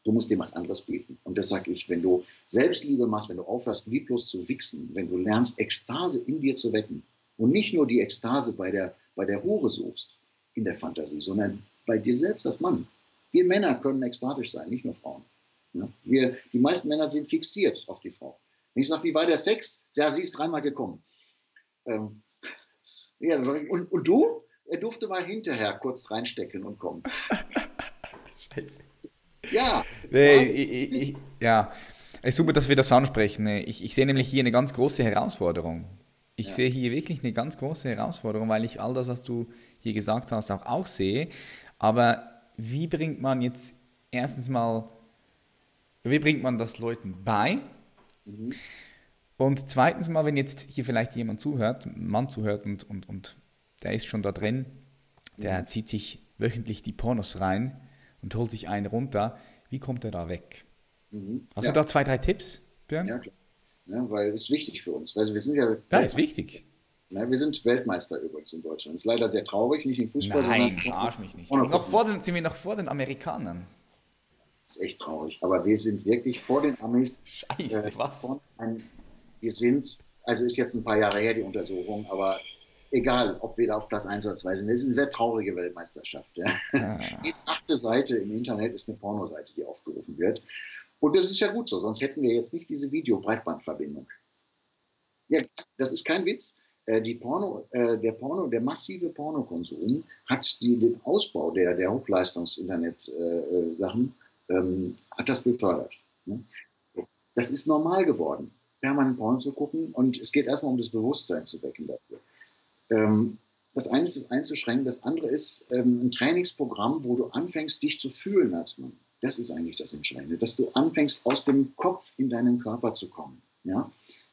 Du musst dem was anderes bieten. Und das sage ich, wenn du Selbstliebe machst, wenn du aufhörst, lieblos zu wichsen, wenn du lernst, Ekstase in dir zu wecken und nicht nur die Ekstase bei der bei der Hure suchst in der Fantasie, sondern bei dir selbst als Mann. Wir Männer können ekstatisch sein, nicht nur Frauen. Wir, die meisten Männer sind fixiert auf die Frau. Wenn ich sage, wie war der Sex? Ja, sie ist dreimal gekommen. Ähm, ja, und, und du? Er durfte mal hinterher kurz reinstecken und kommen. Scheiße. Ja. Nee, ich, ich, ja. Es ist super, dass wir das ansprechen. Ich, ich sehe nämlich hier eine ganz große Herausforderung. Ich ja. sehe hier wirklich eine ganz große Herausforderung, weil ich all das, was du hier gesagt hast, auch, auch sehe. Aber wie bringt man jetzt erstens mal, wie bringt man das Leuten bei? Mhm. Und zweitens mal, wenn jetzt hier vielleicht jemand zuhört, ein Mann zuhört und, und, und der ist schon da drin, der mhm. zieht sich wöchentlich die Pornos rein und holt sich einen runter, wie kommt er da weg? Mhm. Hast ja. du da zwei, drei Tipps, Björn? Ja, klar. Ja, weil es ist wichtig für uns. Also wir sind ja, ja ist wichtig. Ja, wir sind Weltmeister übrigens in Deutschland. Ist leider sehr traurig, nicht im Fußball. Nein, verarsch mich nicht. Noch vor den, sind wir noch vor den Amerikanern. Das ist echt traurig. Aber wir sind wirklich vor den Amis. Scheiße, äh, was? Ein, wir sind, also ist jetzt ein paar Jahre her die Untersuchung, aber egal, ob wir da auf Platz 1 oder 2 sind, das ist eine sehr traurige Weltmeisterschaft. Ja. Ah. Die achte Seite im Internet ist eine Pornoseite, die aufgerufen wird. Und das ist ja gut so, sonst hätten wir jetzt nicht diese Video-Breitbandverbindung. Ja, das ist kein Witz. Äh, die Porno, äh, der Porno, der massive Pornokonsum hat die, den Ausbau der, der Hochleistungs-Internet-Sachen, äh, ähm, hat das befördert. Ne? Das ist normal geworden, permanent Porno zu gucken und es geht erstmal um das Bewusstsein zu wecken dafür. Ähm, das eine ist es einzuschränken, das andere ist ähm, ein Trainingsprogramm, wo du anfängst, dich zu fühlen als Mann. Das ist eigentlich das Entscheidende, dass du anfängst, aus dem Kopf in deinen Körper zu kommen. Ja?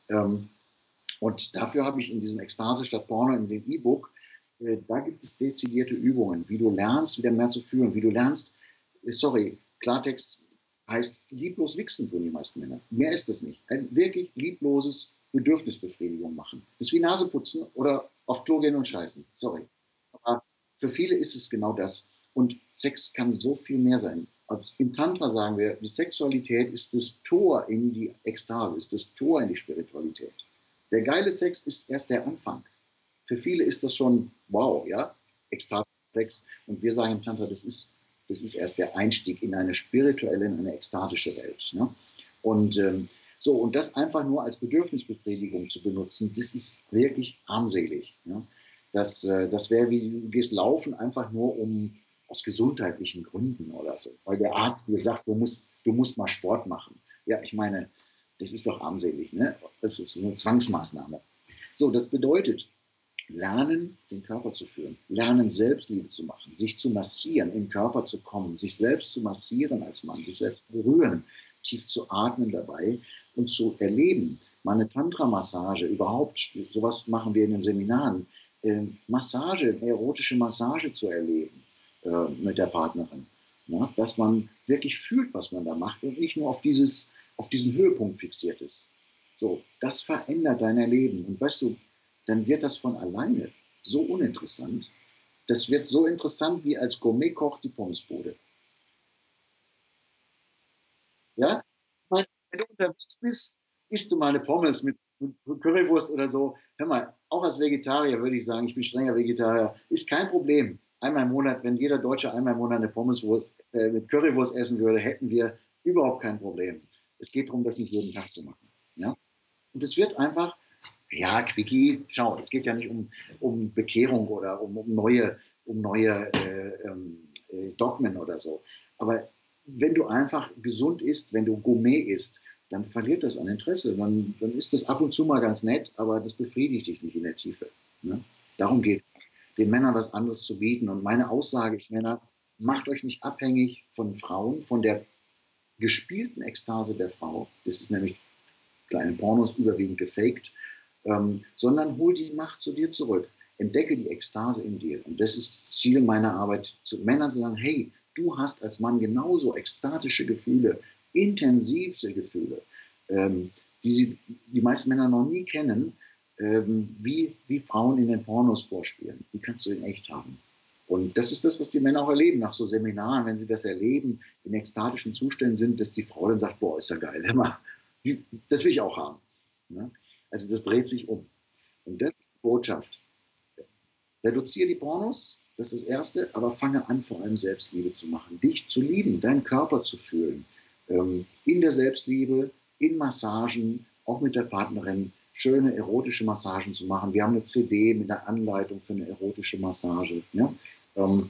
Ähm, und dafür habe ich in diesem Ekstase statt Porno, in dem E-Book, äh, da gibt es dezidierte Übungen, wie du lernst, wieder mehr zu fühlen, wie du lernst, äh, sorry, Klartext heißt lieblos wichsen für die meisten Männer. Mehr ist es nicht. Ein wirklich liebloses Bedürfnisbefriedigung machen. Das ist wie Nase putzen oder auf Klo gehen und scheißen. Sorry. Aber für viele ist es genau das. Und Sex kann so viel mehr sein. Also Im Tantra sagen wir, die Sexualität ist das Tor in die Ekstase, ist das Tor in die Spiritualität. Der geile Sex ist erst der Anfang. Für viele ist das schon wow, ja, Ekstase, Sex. Und wir sagen im Tantra, das ist, das ist erst der Einstieg in eine spirituelle, in eine ekstatische Welt. Ne? Und ähm, so, und das einfach nur als Bedürfnisbefriedigung zu benutzen, das ist wirklich armselig. Ne? Das, äh, das wäre wie, du gehst laufen einfach nur um aus gesundheitlichen Gründen oder so, weil der Arzt dir sagt, du musst, du musst mal Sport machen. Ja, ich meine, das ist doch armselig, ne? Das ist eine Zwangsmaßnahme. So, das bedeutet, lernen, den Körper zu führen, lernen, Selbstliebe zu machen, sich zu massieren, im Körper zu kommen, sich selbst zu massieren als Mann, sich selbst berühren, tief zu atmen dabei und zu erleben. Meine Tantra-Massage, überhaupt, sowas machen wir in den Seminaren, äh, Massage, erotische Massage zu erleben äh, mit der Partnerin. Ja, dass man wirklich fühlt, was man da macht und nicht nur auf dieses auf diesen Höhepunkt fixiert ist. So, das verändert dein Leben. Und weißt du, dann wird das von alleine so uninteressant. Das wird so interessant wie als Gourmetkoch die Pommesbude. Ja? Wenn du unterwegs bist, isst du mal eine Pommes mit Currywurst oder so. Hör mal, auch als Vegetarier würde ich sagen, ich bin strenger Vegetarier, ist kein Problem. Einmal im Monat, wenn jeder Deutsche einmal im Monat eine Pommes äh, mit Currywurst essen würde, hätten wir überhaupt kein Problem. Es geht darum, das nicht jeden Tag zu machen. Ja? Und es wird einfach, ja, Quickie, schau, es geht ja nicht um, um Bekehrung oder um, um neue, um neue äh, ähm, äh, Dogmen oder so. Aber wenn du einfach gesund isst, wenn du Gourmet isst, dann verliert das an Interesse. Dann, dann ist das ab und zu mal ganz nett, aber das befriedigt dich nicht in der Tiefe. Ne? Darum geht es, den Männern was anderes zu bieten. Und meine Aussage ist, Männer, macht euch nicht abhängig von Frauen, von der gespielten Ekstase der Frau, das ist nämlich kleine Pornos überwiegend gefaked, ähm, sondern hol die Macht zu dir zurück. Entdecke die Ekstase in dir. Und das ist Ziel meiner Arbeit, zu Männern zu sagen, hey, du hast als Mann genauso ekstatische Gefühle, intensivste Gefühle, ähm, die sie, die meisten Männer noch nie kennen, ähm, wie, wie Frauen in den Pornos vorspielen. Die kannst du in echt haben. Und das ist das, was die Männer auch erleben nach so Seminaren, wenn sie das erleben, in ekstatischen Zuständen sind, dass die Frau dann sagt, boah, ist ja geil, das will ich auch haben. Also das dreht sich um. Und das ist die Botschaft. Reduziere die Pornos, das ist das Erste, aber fange an, vor allem Selbstliebe zu machen, dich zu lieben, deinen Körper zu fühlen. Ähm, in der Selbstliebe, in Massagen, auch mit der Partnerin, schöne erotische Massagen zu machen. Wir haben eine CD mit einer Anleitung für eine erotische Massage. Ja? Ähm,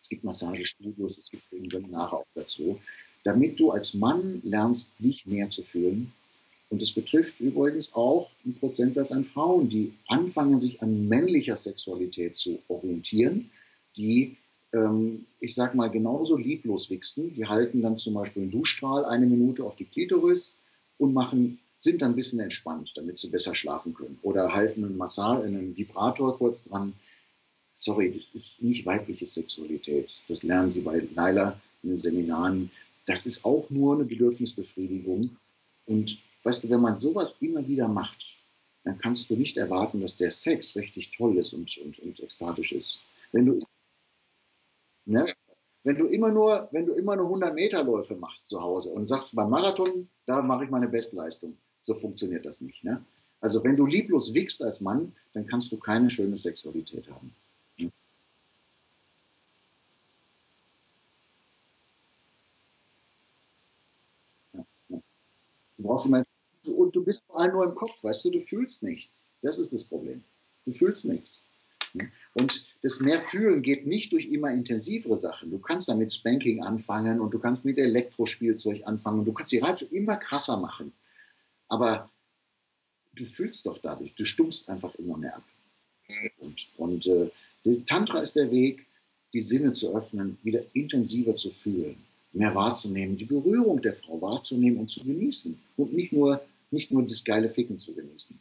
es gibt Massagestudios, es gibt Seminare auch dazu, damit du als Mann lernst, dich mehr zu fühlen. Und das betrifft übrigens auch einen Prozentsatz an Frauen, die anfangen, sich an männlicher Sexualität zu orientieren, die, ähm, ich sag mal, genauso lieblos wichsen. Die halten dann zum Beispiel einen Duschstrahl eine Minute auf die Klitoris und machen sind dann ein bisschen entspannt, damit sie besser schlafen können. Oder halten einen Massage, einen Vibrator kurz dran. Sorry, das ist nicht weibliche Sexualität. Das lernen sie bei Leila in den Seminaren. Das ist auch nur eine Bedürfnisbefriedigung. Und weißt du, wenn man sowas immer wieder macht, dann kannst du nicht erwarten, dass der Sex richtig toll ist und, und, und ekstatisch ist. Wenn du, ne, wenn du immer nur, wenn du immer nur 100 Meter Läufe machst zu Hause und sagst, beim Marathon, da mache ich meine Bestleistung. So funktioniert das nicht. Ne? Also wenn du lieblos wickst als Mann, dann kannst du keine schöne Sexualität haben. Du brauchst immer, und du bist vor allem nur im Kopf, weißt du, du fühlst nichts. Das ist das Problem. Du fühlst nichts. Und das mehr Fühlen geht nicht durch immer intensivere Sachen. Du kannst dann mit Spanking anfangen und du kannst mit Elektrospielzeug anfangen und du kannst die Reize immer krasser machen. Aber du fühlst doch dadurch, du stumpfst einfach immer mehr ab. Und, und äh, Tantra ist der Weg, die Sinne zu öffnen, wieder intensiver zu fühlen, mehr wahrzunehmen, die Berührung der Frau wahrzunehmen und zu genießen und nicht nur, nicht nur das geile Ficken zu genießen.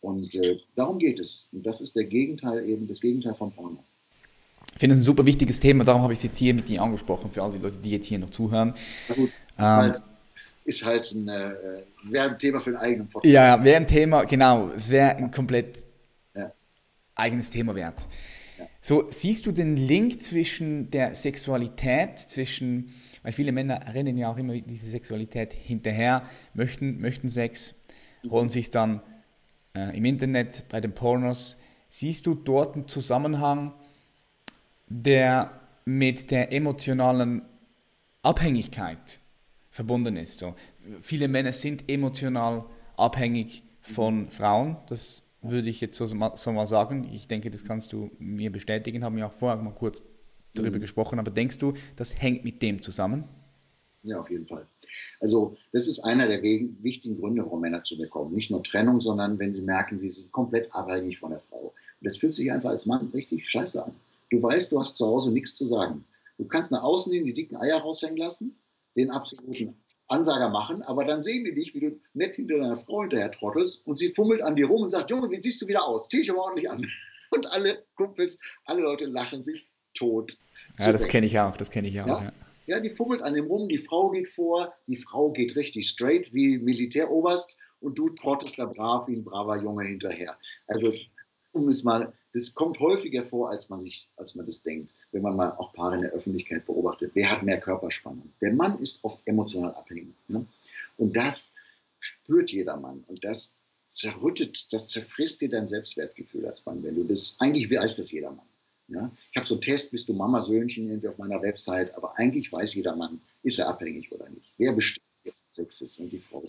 Und äh, darum geht es. Und das ist der Gegenteil eben, das Gegenteil von Porno. Ich finde es ein super wichtiges Thema, darum habe ich es jetzt hier mit dir angesprochen, für alle die Leute, die jetzt hier noch zuhören. Na gut, ähm, ist, halt, ist halt ein, äh, wäre ein Thema für einen eigenen Podcast. Ja, wäre ein Thema, genau, es wäre ein komplett ja. eigenes Thema wert. So, siehst du den Link zwischen der Sexualität, zwischen, weil viele Männer rennen ja auch immer diese Sexualität hinterher, möchten, möchten Sex, holen sich dann äh, im Internet, bei den Pornos, siehst du dort einen Zusammenhang, der mit der emotionalen Abhängigkeit verbunden ist. So, viele Männer sind emotional abhängig von Frauen, das würde ich jetzt so, so, mal sagen. Ich denke, das kannst du mir bestätigen, haben wir auch vorher mal kurz darüber mhm. gesprochen, aber denkst du, das hängt mit dem zusammen? Ja, auf jeden Fall. Also das ist einer der wichtigen Gründe, warum Männer zu mir kommen. Nicht nur Trennung, sondern wenn sie merken, sie sind komplett abhängig von der Frau. Und das fühlt sich einfach als Mann richtig scheiße an. Du weißt, du hast zu Hause nichts zu sagen. Du kannst nach außen hin die dicken Eier raushängen lassen, den absoluten Ansager machen, aber dann sehen die dich, wie du nett hinter deiner Frau hinterher trottelst und sie fummelt an dir rum und sagt, Junge, wie siehst du wieder aus? Zieh dich aber ordentlich an. Und alle Kumpels, alle Leute lachen sich tot. Ja, das kenne ich auch, das kenne ich auch. Ja? Ja. Ja, die fummelt an dem rum, die Frau geht vor, die Frau geht richtig straight wie Militäroberst und du trottest da brav wie ein braver Junge hinterher. Also, um es mal, das kommt häufiger vor, als man sich, als man das denkt, wenn man mal auch Paare in der Öffentlichkeit beobachtet. Wer hat mehr Körperspannung? Der Mann ist oft emotional abhängig. Ne? Und das spürt jeder Mann. Und das zerrüttet, das zerfrisst dir dein Selbstwertgefühl als Mann, wenn du das, eigentlich weiß das jeder Mann. Ja? Ich habe so einen Test, bist du Mama Söhnchen irgendwie auf meiner Website, aber eigentlich weiß jeder Mann, ist er abhängig oder nicht. Wer bestimmt, Sex ist und die Frau.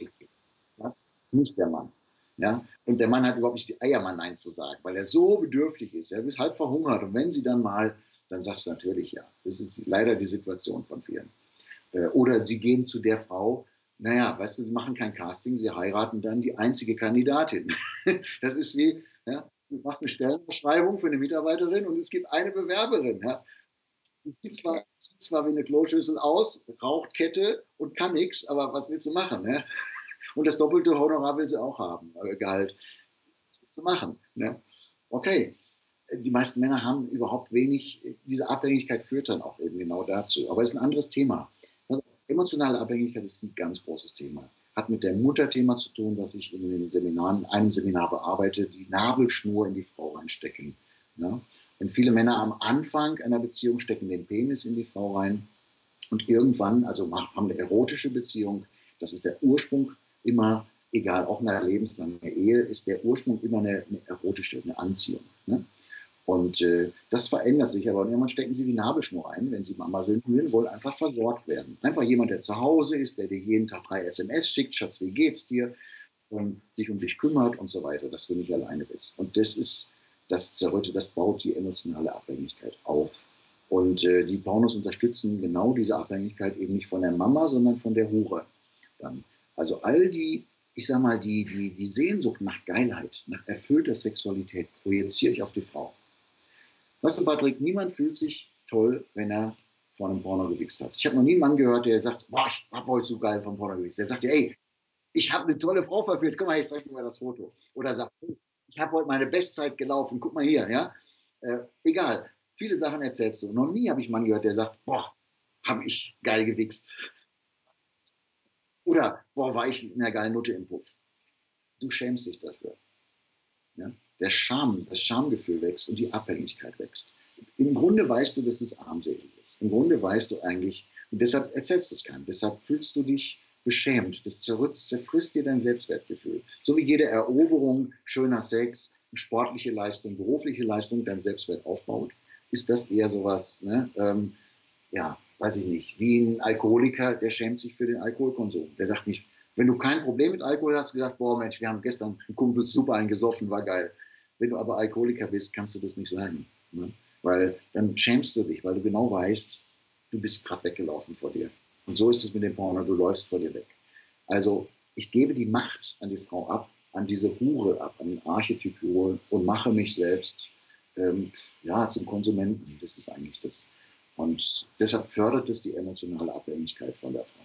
Ja? Nicht der Mann. Ja? Und der Mann hat überhaupt nicht die Eier, mal Nein zu sagen, weil er so bedürftig ist. Er ist halb verhungert. Und wenn sie dann mal, dann sagst du natürlich ja. Das ist leider die Situation von vielen. Äh, oder sie gehen zu der Frau, naja, weißt du, sie machen kein Casting, sie heiraten dann die einzige Kandidatin. Das ist wie, ja, du machst eine Stellenbeschreibung für eine Mitarbeiterin und es gibt eine Bewerberin. Ja. Es sieht zwar, sieht zwar wie eine Kloschüssel aus, raucht Kette und kann nichts, aber was willst du machen? Ne? Und das doppelte Honorar will sie auch haben, äh, Gehalt. Du machen? Ne? Okay, die meisten Männer haben überhaupt wenig, diese Abhängigkeit führt dann auch eben genau dazu. Aber es ist ein anderes Thema. Also, emotionale Abhängigkeit ist ein ganz großes Thema hat mit dem Mutterthema zu tun, was ich in den Seminaren, in einem Seminar bearbeite, die Nabelschnur in die Frau reinstecken. Ja? Und viele Männer am Anfang einer Beziehung stecken den Penis in die Frau rein und irgendwann, also haben eine erotische Beziehung, das ist der Ursprung immer, egal, auch in einer lebenslangen Ehe, ist der Ursprung immer eine, eine erotische, eine Anziehung. Ne? Und äh, das verändert sich aber. Und irgendwann stecken sie die Nabelschnur ein, wenn sie Mama synchronisieren wollen, einfach versorgt werden. Einfach jemand, der zu Hause ist, der dir jeden Tag drei SMS schickt, Schatz, wie geht's dir? Und sich um dich kümmert und so weiter, dass du nicht alleine bist. Und das ist das Zerrütte, das baut die emotionale Abhängigkeit auf. Und äh, die Pornos unterstützen genau diese Abhängigkeit eben nicht von der Mama, sondern von der Hure. Dann. Also all die, ich sag mal, die, die, die Sehnsucht nach Geilheit, nach erfüllter Sexualität projiziere ich auf die Frau. Weißt du, Patrick, niemand fühlt sich toll, wenn er vor einem Porno gewichst hat. Ich habe noch nie einen Mann gehört, der sagt, boah, ich hab heute so geil vom Porno gewichst. Der sagt ey, ich habe eine tolle Frau verführt, guck mal, ich zeige dir mal das Foto. Oder sagt, ich habe heute meine Bestzeit gelaufen, guck mal hier, ja. Äh, egal, viele Sachen erzählst du. Noch nie habe ich einen Mann gehört, der sagt, boah, habe ich geil gewichst. Oder, boah, war ich mit einer geilen Nutte im Puff. Du schämst dich dafür. Ja? Der Scham, das Schamgefühl wächst und die Abhängigkeit wächst. Im Grunde weißt du, dass es armselig ist. Im Grunde weißt du eigentlich, und deshalb erzählst du es keinem. Deshalb fühlst du dich beschämt. Das zerfrisst dir dein Selbstwertgefühl. So wie jede Eroberung, schöner Sex, sportliche Leistung, berufliche Leistung dein Selbstwert aufbaut, ist das eher sowas, ne, ähm, ja, weiß ich nicht, wie ein Alkoholiker, der schämt sich für den Alkoholkonsum. Der sagt nicht, wenn du kein Problem mit Alkohol hast, gesagt, boah Mensch, wir haben gestern einen Kumpel super eingesoffen, war geil. Wenn du aber Alkoholiker bist, kannst du das nicht sagen. Ne? Weil dann schämst du dich, weil du genau weißt, du bist gerade weggelaufen vor dir. Und so ist es mit dem Porno, du läufst vor dir weg. Also ich gebe die Macht an die Frau ab, an diese Hure ab, an den Archetyp Hure und mache mich selbst ähm, ja, zum Konsumenten. Das ist eigentlich das. Und deshalb fördert es die emotionale Abhängigkeit von der Frau.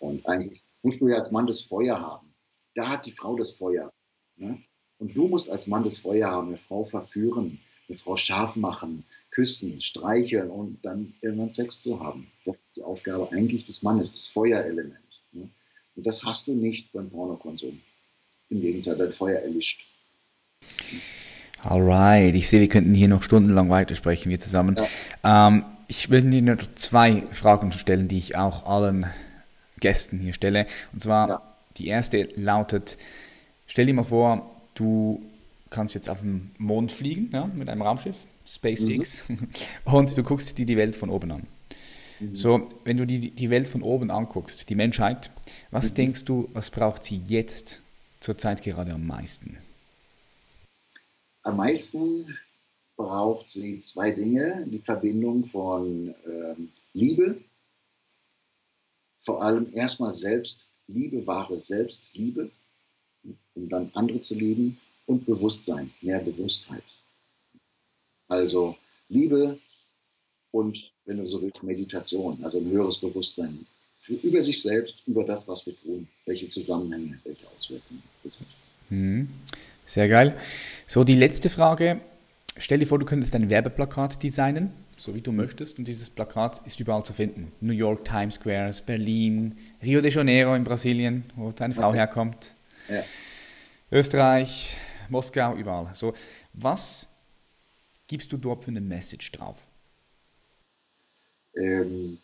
Und eigentlich musst du ja als Mann das Feuer haben. Da hat die Frau das Feuer. Ne? Und du musst als Mann das Feuer haben, eine Frau verführen, eine Frau scharf machen, küssen, streicheln und dann irgendwann Sex zu haben. Das ist die Aufgabe eigentlich des Mannes, das Feuerelement. Ne? Und das hast du nicht beim Pornokonsum. Im Gegenteil, dein Feuer erlischt. Alright, ich sehe, wir könnten hier noch stundenlang weitersprechen, wir zusammen. Ja. Ähm, ich will dir nur zwei Fragen stellen, die ich auch allen Gästen hier stelle. Und zwar, ja. die erste lautet, stell dir mal vor, du kannst jetzt auf den Mond fliegen ja, mit einem Raumschiff, SpaceX, mhm. und du guckst dir die Welt von oben an. Mhm. So, wenn du die, die Welt von oben anguckst, die Menschheit, was mhm. denkst du, was braucht sie jetzt zurzeit gerade am meisten? Am meisten braucht sie zwei Dinge, die Verbindung von ähm, Liebe, vor allem erstmal Selbstliebe, wahre Selbstliebe, um dann andere zu lieben und Bewusstsein, mehr Bewusstheit. Also Liebe und, wenn du so willst, Meditation, also ein höheres Bewusstsein für, über sich selbst, über das, was wir tun, welche Zusammenhänge, welche Auswirkungen das hat. Mhm. Sehr geil. So, die letzte Frage. Stell dir vor, du könntest ein Werbeplakat designen, so wie du möchtest, und dieses Plakat ist überall zu finden. New York, Times Square, Berlin, Rio de Janeiro in Brasilien, wo deine Frau okay. herkommt. Ja. Österreich, Moskau, überall. So, was gibst du dort für eine Message drauf? Ähm,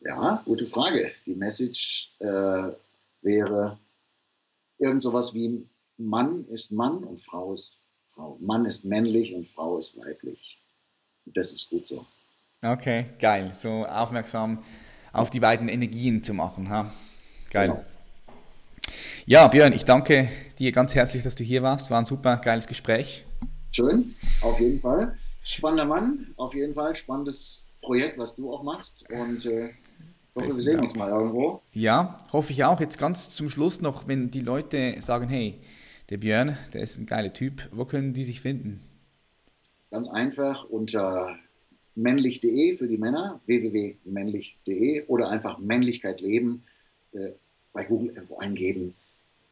ja, gute Frage. Die Message äh, wäre irgend sowas wie Mann ist Mann und Frau ist Frau. Mann ist männlich und Frau ist weiblich. Und das ist gut so. Okay, geil. So aufmerksam auf die beiden Energien zu machen. Ha? Geil. Genau. Ja, Björn, ich danke dir ganz herzlich, dass du hier warst. War ein super geiles Gespräch. Schön, auf jeden Fall. Spannender Mann, auf jeden Fall. Spannendes Projekt, was du auch machst. Und äh, hoffe, wir sehen uns mal irgendwo. Ja, hoffe ich auch. Jetzt ganz zum Schluss noch, wenn die Leute sagen, hey, der Björn, der ist ein geiler Typ, wo können die sich finden? Ganz einfach unter männlich.de für die Männer, www.männlich.de oder einfach Männlichkeit leben äh, bei Google irgendwo eingeben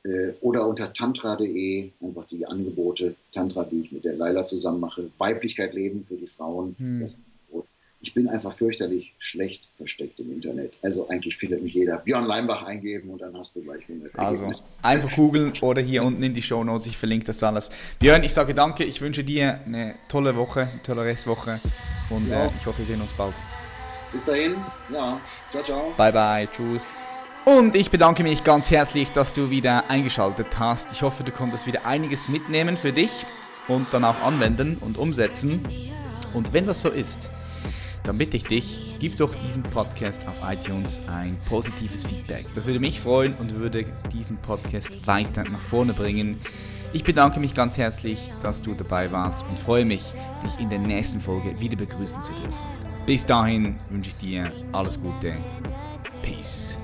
äh, oder unter tantra.de einfach die Angebote, Tantra, die ich mit der Leila zusammen mache, Weiblichkeit leben für die Frauen. Hm. Das ich bin einfach fürchterlich schlecht versteckt im Internet. Also eigentlich findet mich jeder Björn Leimbach eingeben und dann hast du gleich 100 Also einfach googeln oder hier unten in die Show Notes. Ich verlinke das alles. Björn, ich sage danke. Ich wünsche dir eine tolle Woche, eine tolle Restwoche und ja. äh, ich hoffe, wir sehen uns bald. Bis dahin. Ja. Ciao, ciao. Bye, bye. Tschüss. Und ich bedanke mich ganz herzlich, dass du wieder eingeschaltet hast. Ich hoffe, du konntest wieder einiges mitnehmen für dich und dann auch anwenden und umsetzen. Und wenn das so ist, dann bitte ich dich, gib doch diesem Podcast auf iTunes ein positives Feedback. Das würde mich freuen und würde diesen Podcast weiter nach vorne bringen. Ich bedanke mich ganz herzlich, dass du dabei warst und freue mich, dich in der nächsten Folge wieder begrüßen zu dürfen. Bis dahin wünsche ich dir alles Gute. Peace.